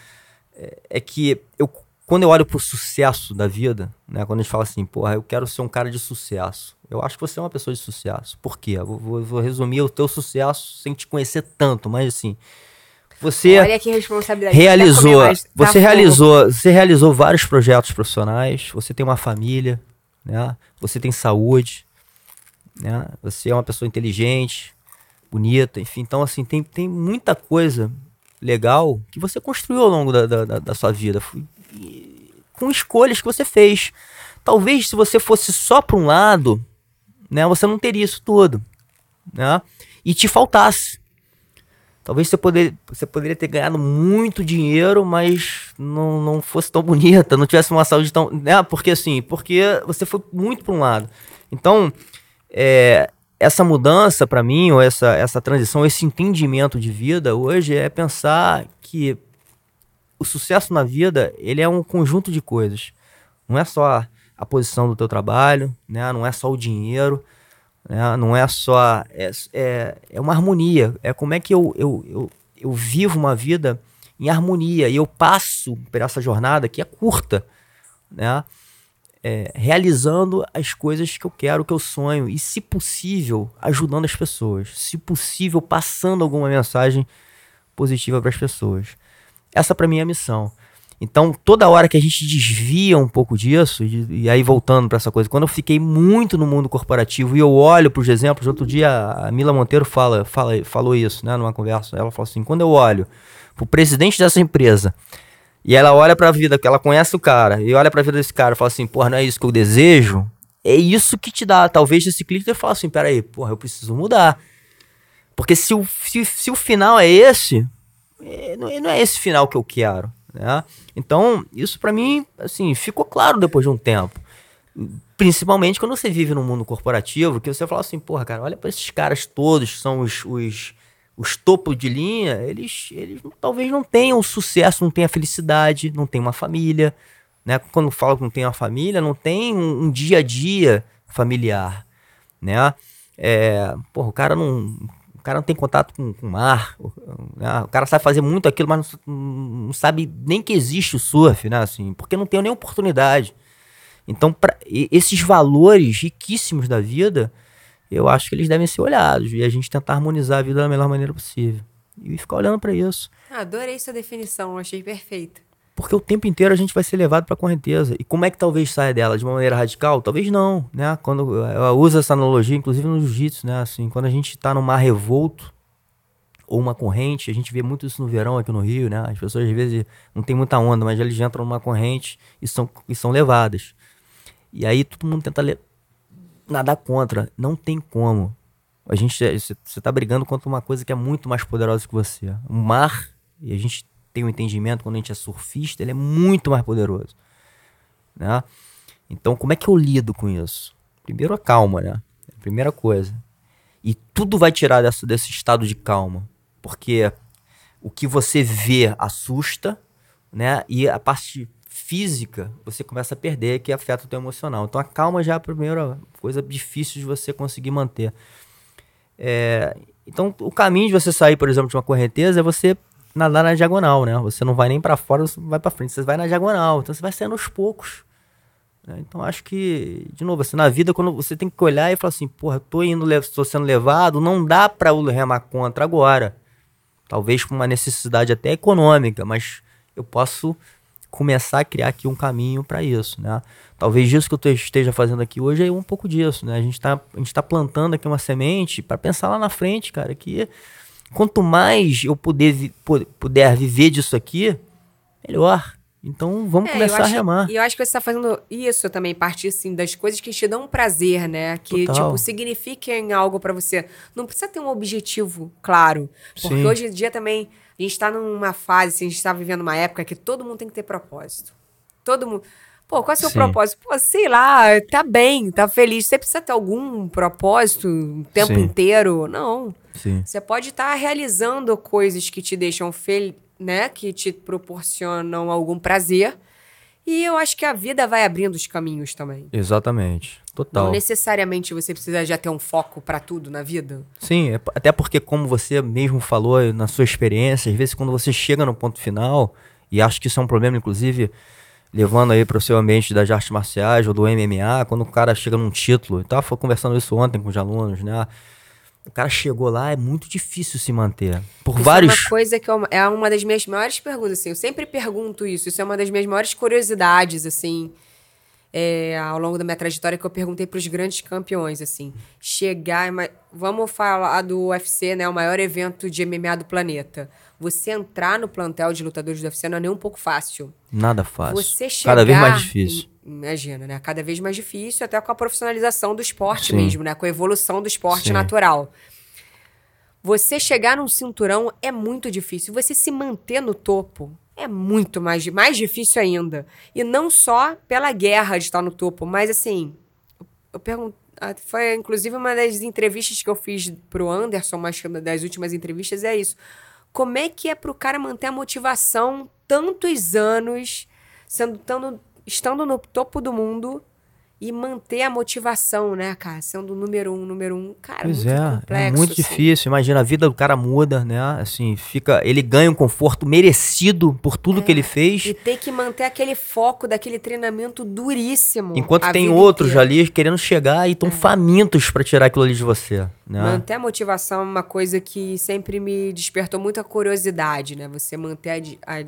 S2: é, é que eu, quando eu olho pro sucesso da vida, né, quando a gente fala assim, porra, eu quero ser um cara de sucesso. Eu acho que você é uma pessoa de sucesso. Por quê? Vou, vou- vou resumir o teu sucesso sem te conhecer tanto, mas assim, você
S1: Olha que responsabilidade.
S2: realizou,
S1: mais? Tá
S2: você
S1: fogo.
S2: realizou, você realizou vários projetos profissionais, você tem uma família, né? Você tem saúde, né? Você é uma pessoa inteligente, bonita, enfim, então assim, tem, tem muita coisa legal que você construiu ao longo da, da, da- sua vida, Fui- com escolhas que você fez. Talvez se você fosse só para um lado, né, você não teria isso tudo, né? E te faltasse. Talvez você, poder, você poderia ter ganhado muito dinheiro, mas não, não fosse tão bonita, não tivesse uma saúde tão. Né? Porque assim, porque você foi muito para um lado. Então, é, essa mudança para mim, ou essa, essa transição, esse entendimento de vida hoje é pensar que o sucesso na vida ele é um conjunto de coisas. Não é só a posição do teu trabalho, né? não é só o dinheiro, né? Não é só. É, é, é uma harmonia. É como é que eu, eu, eu, eu vivo uma vida em harmonia e eu passo por essa jornada que é curta, né? É, realizando as coisas que eu quero, que eu sonho e, se possível, ajudando as pessoas. Se possível, passando alguma mensagem positiva para as pessoas. Essa para mim é a missão. Então, toda hora que a gente desvia um pouco disso, e, e aí voltando para essa coisa, quando eu fiquei muito no mundo corporativo e eu olho para os exemplos, outro dia a Mila Monteiro fala, fala, falou isso, né, numa conversa. Ela falou assim: quando eu olho pro presidente dessa empresa e ela olha para a vida, que ela conhece o cara, e olha para a vida desse cara e fala assim: porra, não é isso que eu desejo? É isso que te dá. Talvez esse clique fala assim: peraí, porra, eu preciso mudar. Porque se o, se, se o final é esse, não, é- não é esse final que eu quero, né? Então, isso pra mim, assim, ficou claro depois de um tempo. Principalmente quando você vive no mundo corporativo, que você fala assim, porra, cara, olha pra esses caras todos, que são os, os, os topos de linha, eles, eles talvez não tenham sucesso, não tenham felicidade, não tenham uma família, né? Quando falo que não tem uma família, não tem um, um dia a dia familiar, né? É, porra, o cara não, cara não tem contato com, com o mar, o, né? o cara sabe fazer muito aquilo, mas não, não sabe nem que existe o surf, né? Assim, porque não tem nem oportunidade. Então, pra, esses valores riquíssimos da vida, eu acho que eles devem ser olhados e a gente tentar harmonizar a vida da melhor maneira possível. E ficar olhando para isso.
S1: Adorei sua definição, achei perfeita.
S2: Porque o tempo inteiro a gente vai ser levado para correnteza. E como é que talvez saia dela? De uma maneira radical? Talvez não, né? Quando eu uso essa analogia, inclusive no jiu-jitsu, né? Assim, quando a gente está no mar revolto ou uma corrente, a gente vê muito isso no verão aqui no Rio, né? As pessoas às vezes não tem muita onda, mas eles entram numa corrente e são, e são levadas. E aí todo mundo tenta nadar contra. Não tem como. A gente, você está brigando contra uma coisa que é muito mais poderosa que você. O mar, e a gente tem um entendimento quando a gente é surfista, ele é muito mais poderoso, né? Então, como é que eu lido com isso? Primeiro a calma, né? primeira coisa. E tudo vai tirar desse estado de calma, porque o que você vê assusta, né? E a parte física você começa a perder, que afeta o teu emocional. Então a calma já é a primeira coisa difícil de você conseguir manter. É, então o caminho de você sair, por exemplo, de uma correnteza é você nadar na diagonal, né? Você não vai nem para fora, você vai para frente, você vai na diagonal. Então você vai saindo aos poucos. Né? Então acho que, de novo, assim, na vida, quando você tem que olhar e falar assim, porra, tô indo, estou sendo levado, não dá para eu remar contra agora. Talvez com uma necessidade até econômica, mas eu posso começar a criar aqui um caminho para isso, né? Talvez isso que eu esteja fazendo aqui hoje é um pouco disso, né? A gente está tá plantando aqui uma semente para pensar lá na frente, cara, que quanto mais eu puder, puder viver disso aqui, melhor. Então vamos é, começar
S1: acho,
S2: a remar.
S1: E eu acho que você está fazendo isso também, partir assim, das coisas que te dão prazer, né? Que, Total. tipo, signifiquem algo para você. Não precisa ter um objetivo claro. Porque Sim. hoje em dia também a gente está numa fase, assim, a gente está vivendo uma época que todo mundo tem que ter propósito. Todo mundo. Pô, qual é o seu Sim. propósito? Pô, sei lá, tá bem, tá feliz. Você precisa ter algum propósito o tempo Sim. inteiro? Não. Sim. Você pode estar tá realizando coisas que te deixam feliz, né? Que te proporcionam algum prazer. E eu acho que a vida vai abrindo os caminhos também.
S2: Exatamente. Total.
S1: Não necessariamente você precisa já ter um foco para tudo na vida.
S2: Sim, é até porque, como você mesmo falou na sua experiência, às vezes quando você chega no ponto final, e acho que isso é um problema, inclusive, levando aí para o seu ambiente das artes marciais ou do MMA, quando o cara chega num título, eu tava conversando isso ontem com os alunos, né? O cara chegou lá, é muito difícil se manter. Por
S1: isso
S2: vários.
S1: É uma coisa que eu, é uma das minhas maiores perguntas, assim. Eu sempre pergunto isso. Isso é uma das minhas maiores curiosidades, assim. É, ao longo da minha trajetória que eu perguntei para os grandes campeões, assim, chegar, vamos falar do UFC, né, o maior evento de MMA do planeta. Você entrar no plantel de lutadores do UFC não é nem um pouco fácil.
S2: Nada fácil. Você chegar, Cada vez mais difícil.
S1: Imagina, né? Cada vez mais difícil, até com a profissionalização do esporte Sim. mesmo, né? Com a evolução do esporte Sim. natural. Você chegar num cinturão é muito difícil. Você se manter no topo é muito mais, mais difícil ainda. E não só pela guerra de estar no topo, mas assim, eu pergunto. Foi inclusive uma das entrevistas que eu fiz pro Anderson, uma das últimas entrevistas, é isso. Como é que é pro cara manter a motivação tantos anos, sendo estando no topo do mundo e manter a motivação, né, cara? Sendo o número um, número um. Cara, pois muito é, é complexo.
S2: É muito assim. difícil. Imagina, a vida do cara muda, né? Assim, fica. Ele ganha um conforto merecido por tudo é, que ele fez.
S1: E tem que manter aquele foco daquele treinamento duríssimo.
S2: Enquanto tem outros inteira. ali querendo chegar e estão é. famintos para tirar aquilo ali de você. Né?
S1: Manter a motivação é uma coisa que sempre me despertou muita curiosidade, né? Você manter a, a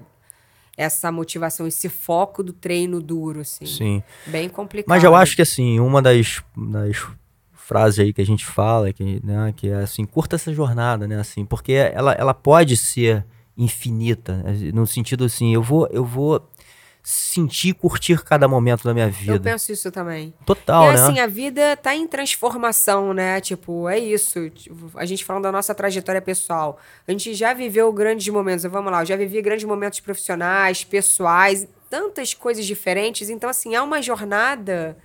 S1: essa motivação, esse foco do treino duro, assim.
S2: Sim.
S1: Bem complicado.
S2: Mas eu acho que, assim, uma das, das frases aí que a gente fala, que, né, que é assim, curta essa jornada, né, assim, porque ela, ela pode ser infinita, no sentido assim, eu vou, eu vou sentir e curtir cada momento da minha vida. Eu
S1: penso isso também.
S2: Total,
S1: e,
S2: né?
S1: assim, a vida tá em transformação, né? Tipo, é isso. Tipo, a gente falando da nossa trajetória pessoal. A gente já viveu grandes momentos. Vamos lá, eu já vivi grandes momentos profissionais, pessoais, tantas coisas diferentes. Então, assim, é uma jornada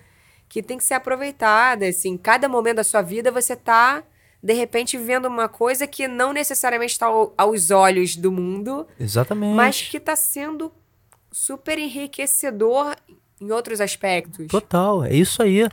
S1: que tem que ser aproveitada. Assim, cada momento da sua vida você tá de repente vivendo uma coisa que não necessariamente está aos olhos do mundo.
S2: Exatamente.
S1: Mas que está sendo super enriquecedor em outros aspectos.
S2: Total, é isso aí.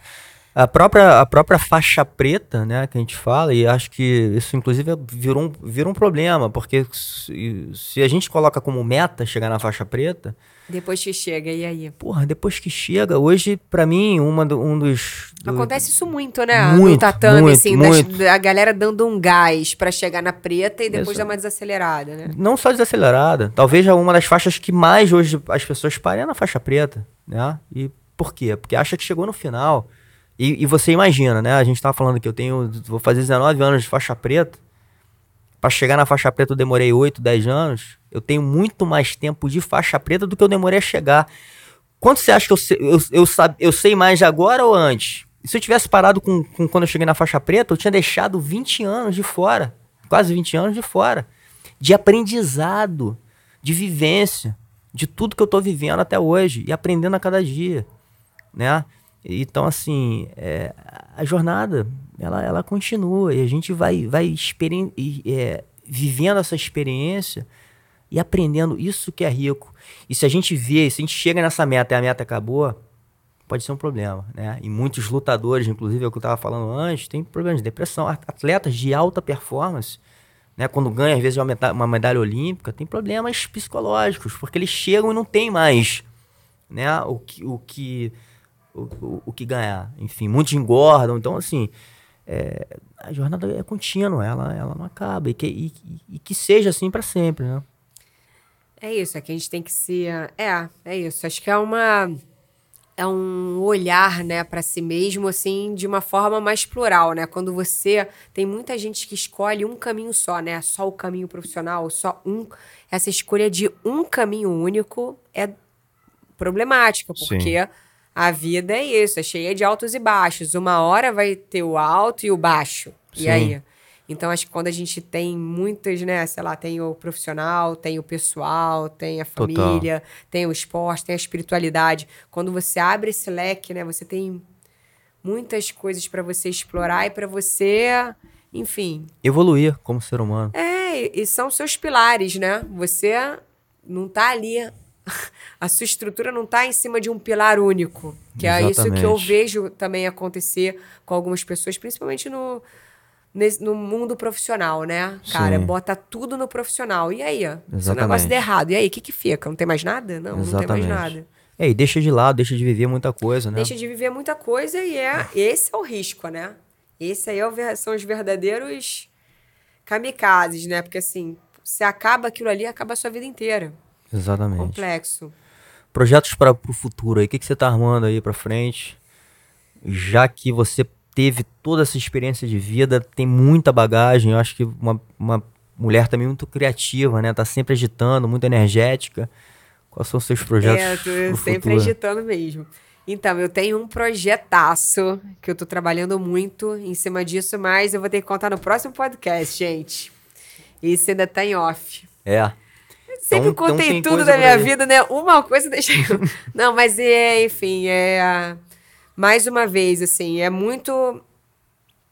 S2: A própria, a própria faixa preta, né, que a gente fala, e acho que isso inclusive virou um, virou um problema, porque se, se a gente coloca como meta chegar na faixa preta,
S1: depois que chega, e aí?
S2: Porra, depois que chega, hoje, para mim, uma do, um dos.
S1: Do... Acontece isso muito, né?
S2: Muito,
S1: no tatame,
S2: muito,
S1: assim,
S2: muito.
S1: Das, a galera dando um gás para chegar na preta e depois isso. dar uma desacelerada, né?
S2: Não só desacelerada. Talvez uma das faixas que mais hoje as pessoas parem é na faixa preta, né? E por quê? Porque acha que chegou no final. E, e você imagina, né? A gente tava falando que eu tenho. Vou fazer 19 anos de faixa preta. Para chegar na faixa preta eu demorei 8, 10 anos. Eu tenho muito mais tempo de faixa preta do que eu demorei a chegar. Quanto você acha que eu sei, eu, eu, sabe, eu sei mais agora ou antes? Se eu tivesse parado com, com quando eu cheguei na faixa preta, eu tinha deixado 20 anos de fora. Quase 20 anos de fora. De aprendizado, de vivência, de tudo que eu tô vivendo até hoje e aprendendo a cada dia, né? Então, assim, é, a jornada, ela, ela continua e a gente vai, vai é, vivendo essa experiência e aprendendo isso que é rico. E se a gente vê, se a gente chega nessa meta e a meta acabou, pode ser um problema, né? E muitos lutadores, inclusive é o que eu estava falando antes, tem problemas de depressão. Atletas de alta performance, né? Quando ganham às vezes uma medalha, uma medalha olímpica, tem problemas psicológicos, porque eles chegam e não tem mais, né? O que, o que, o, o, o que ganhar. Enfim, muitos engordam. Então, assim, é, a jornada é contínua, ela, ela não acaba. E que, e, e que seja assim para sempre, né?
S1: É isso, é que a gente tem que se. É, é isso. Acho que é uma. É um olhar, né, para si mesmo, assim, de uma forma mais plural, né? Quando você. Tem muita gente que escolhe um caminho só, né? Só o caminho profissional, só um. Essa escolha de um caminho único é problemática, porque. Sim. A vida é isso, é cheia de altos e baixos. Uma hora vai ter o alto e o baixo. Sim. E aí? Então, acho que quando a gente tem muitas, né, sei lá, tem o profissional, tem o pessoal, tem a família, Total. tem o esporte, tem a espiritualidade. Quando você abre esse leque, né, você tem muitas coisas para você explorar e para você, enfim.
S2: Evoluir como ser humano.
S1: É, e são seus pilares, né? Você não tá ali. A sua estrutura não está em cima de um pilar único. Que Exatamente. é isso que eu vejo também acontecer com algumas pessoas, principalmente no, nesse, no mundo profissional, né? Cara, Sim. bota tudo no profissional. E aí, ó? Se o negócio der errado, e aí, o que que fica? Não tem mais nada? Não, Exatamente. não tem mais nada.
S2: É, e deixa de lado, deixa de viver muita coisa, né?
S1: Deixa de viver muita coisa e é esse é o risco, né? Esse aí é o, são os verdadeiros kamikazes, né? Porque assim, se acaba aquilo ali, acaba a sua vida inteira.
S2: Exatamente.
S1: Complexo.
S2: Projetos para o futuro aí, o que, que você está armando aí para frente? Já que você teve toda essa experiência de vida, tem muita bagagem. Eu acho que uma, uma mulher também muito criativa, né? Tá sempre agitando, muito energética. Quais são os seus projetos? É,
S1: eu tô sempre futuro? agitando mesmo. Então, eu tenho um projetaço que eu tô trabalhando muito em cima disso, mas eu vou ter que contar no próximo podcast, gente. Isso ainda tá em off.
S2: É.
S1: Sempre então, contei então tudo da minha vida, né? Uma coisa deixa eu... Não, mas é, enfim, é mais uma vez, assim, é muito.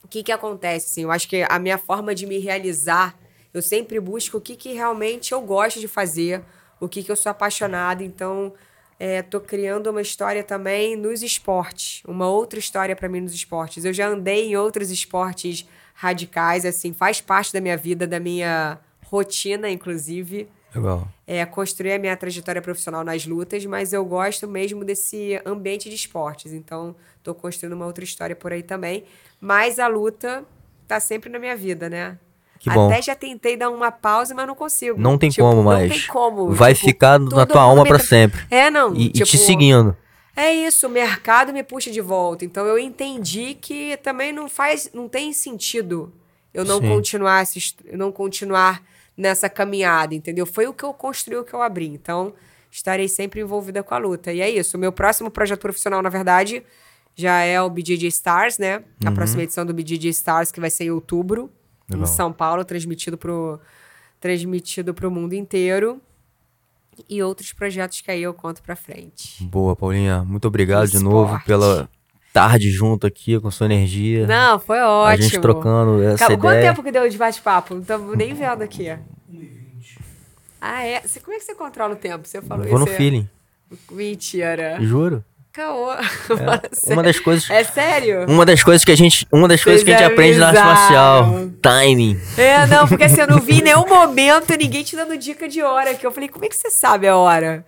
S1: O que que acontece, assim? Eu acho que a minha forma de me realizar, eu sempre busco o que que realmente eu gosto de fazer, o que que eu sou apaixonada. Então, é, tô criando uma história também nos esportes, uma outra história para mim nos esportes. Eu já andei em outros esportes radicais, assim, faz parte da minha vida, da minha rotina, inclusive.
S2: Legal.
S1: É, construir a minha trajetória profissional nas lutas, mas eu gosto mesmo desse ambiente de esportes. Então, estou construindo uma outra história por aí também. Mas a luta tá sempre na minha vida, né?
S2: Que bom.
S1: Até já tentei dar uma pausa, mas não consigo.
S2: Não tem tipo, como mais.
S1: Não tem como.
S2: Vai tipo, ficar na tua alma para sempre.
S1: É, não.
S2: E, tipo, e, te seguindo.
S1: É isso, o mercado me puxa de volta. Então eu entendi que também não faz, não tem sentido eu não Sim. continuar, eu não continuar nessa caminhada, entendeu? Foi o que eu construí, o que eu abri. Então, estarei sempre envolvida com a luta. E é isso. O meu próximo projeto profissional, na verdade, já é o BJJ Stars, né? A uhum. próxima edição do BJJ Stars, que vai ser em outubro, Legal. em São Paulo, transmitido pro, transmitido pro mundo inteiro. E outros projetos que aí eu conto pra frente.
S2: Boa, Paulinha. Muito obrigado de novo pela tarde junto aqui com sua energia.
S1: Não, foi ótimo. A
S2: gente trocando essa
S1: Calma,
S2: ideia.
S1: Quanto tempo que deu de bate-papo? Não estamos nem vendo aqui. 1h20. Ah, é? Você, como é que você controla o tempo? Você falou
S2: Vou
S1: isso.
S2: no feeling.
S1: Mentira.
S2: Juro.
S1: Caô.
S2: É, uma das coisas.
S1: É sério?
S2: Uma das coisas que a gente, uma das coisas que a gente aprende na arte marcial, timing.
S1: É, não, porque assim, eu não vi em nenhum momento ninguém te dando dica de hora, que eu falei, como é que você sabe a hora?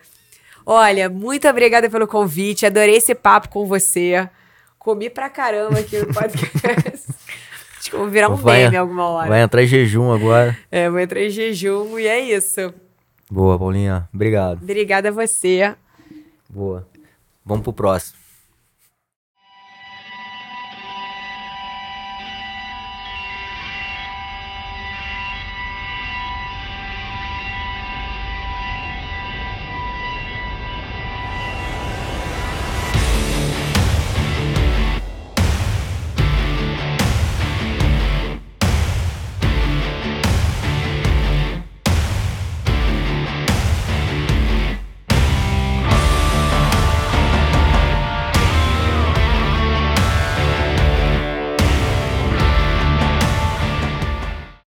S1: Olha, muito obrigada pelo convite, adorei esse papo com você. Comi pra caramba aqui no podcast. Acho que vou virar um vai, meme alguma hora.
S2: Vai entrar em jejum agora.
S1: É, vou entrar em jejum e é isso.
S2: Boa, Paulinha. Obrigado.
S1: Obrigada a você.
S2: Boa. Vamos pro próximo.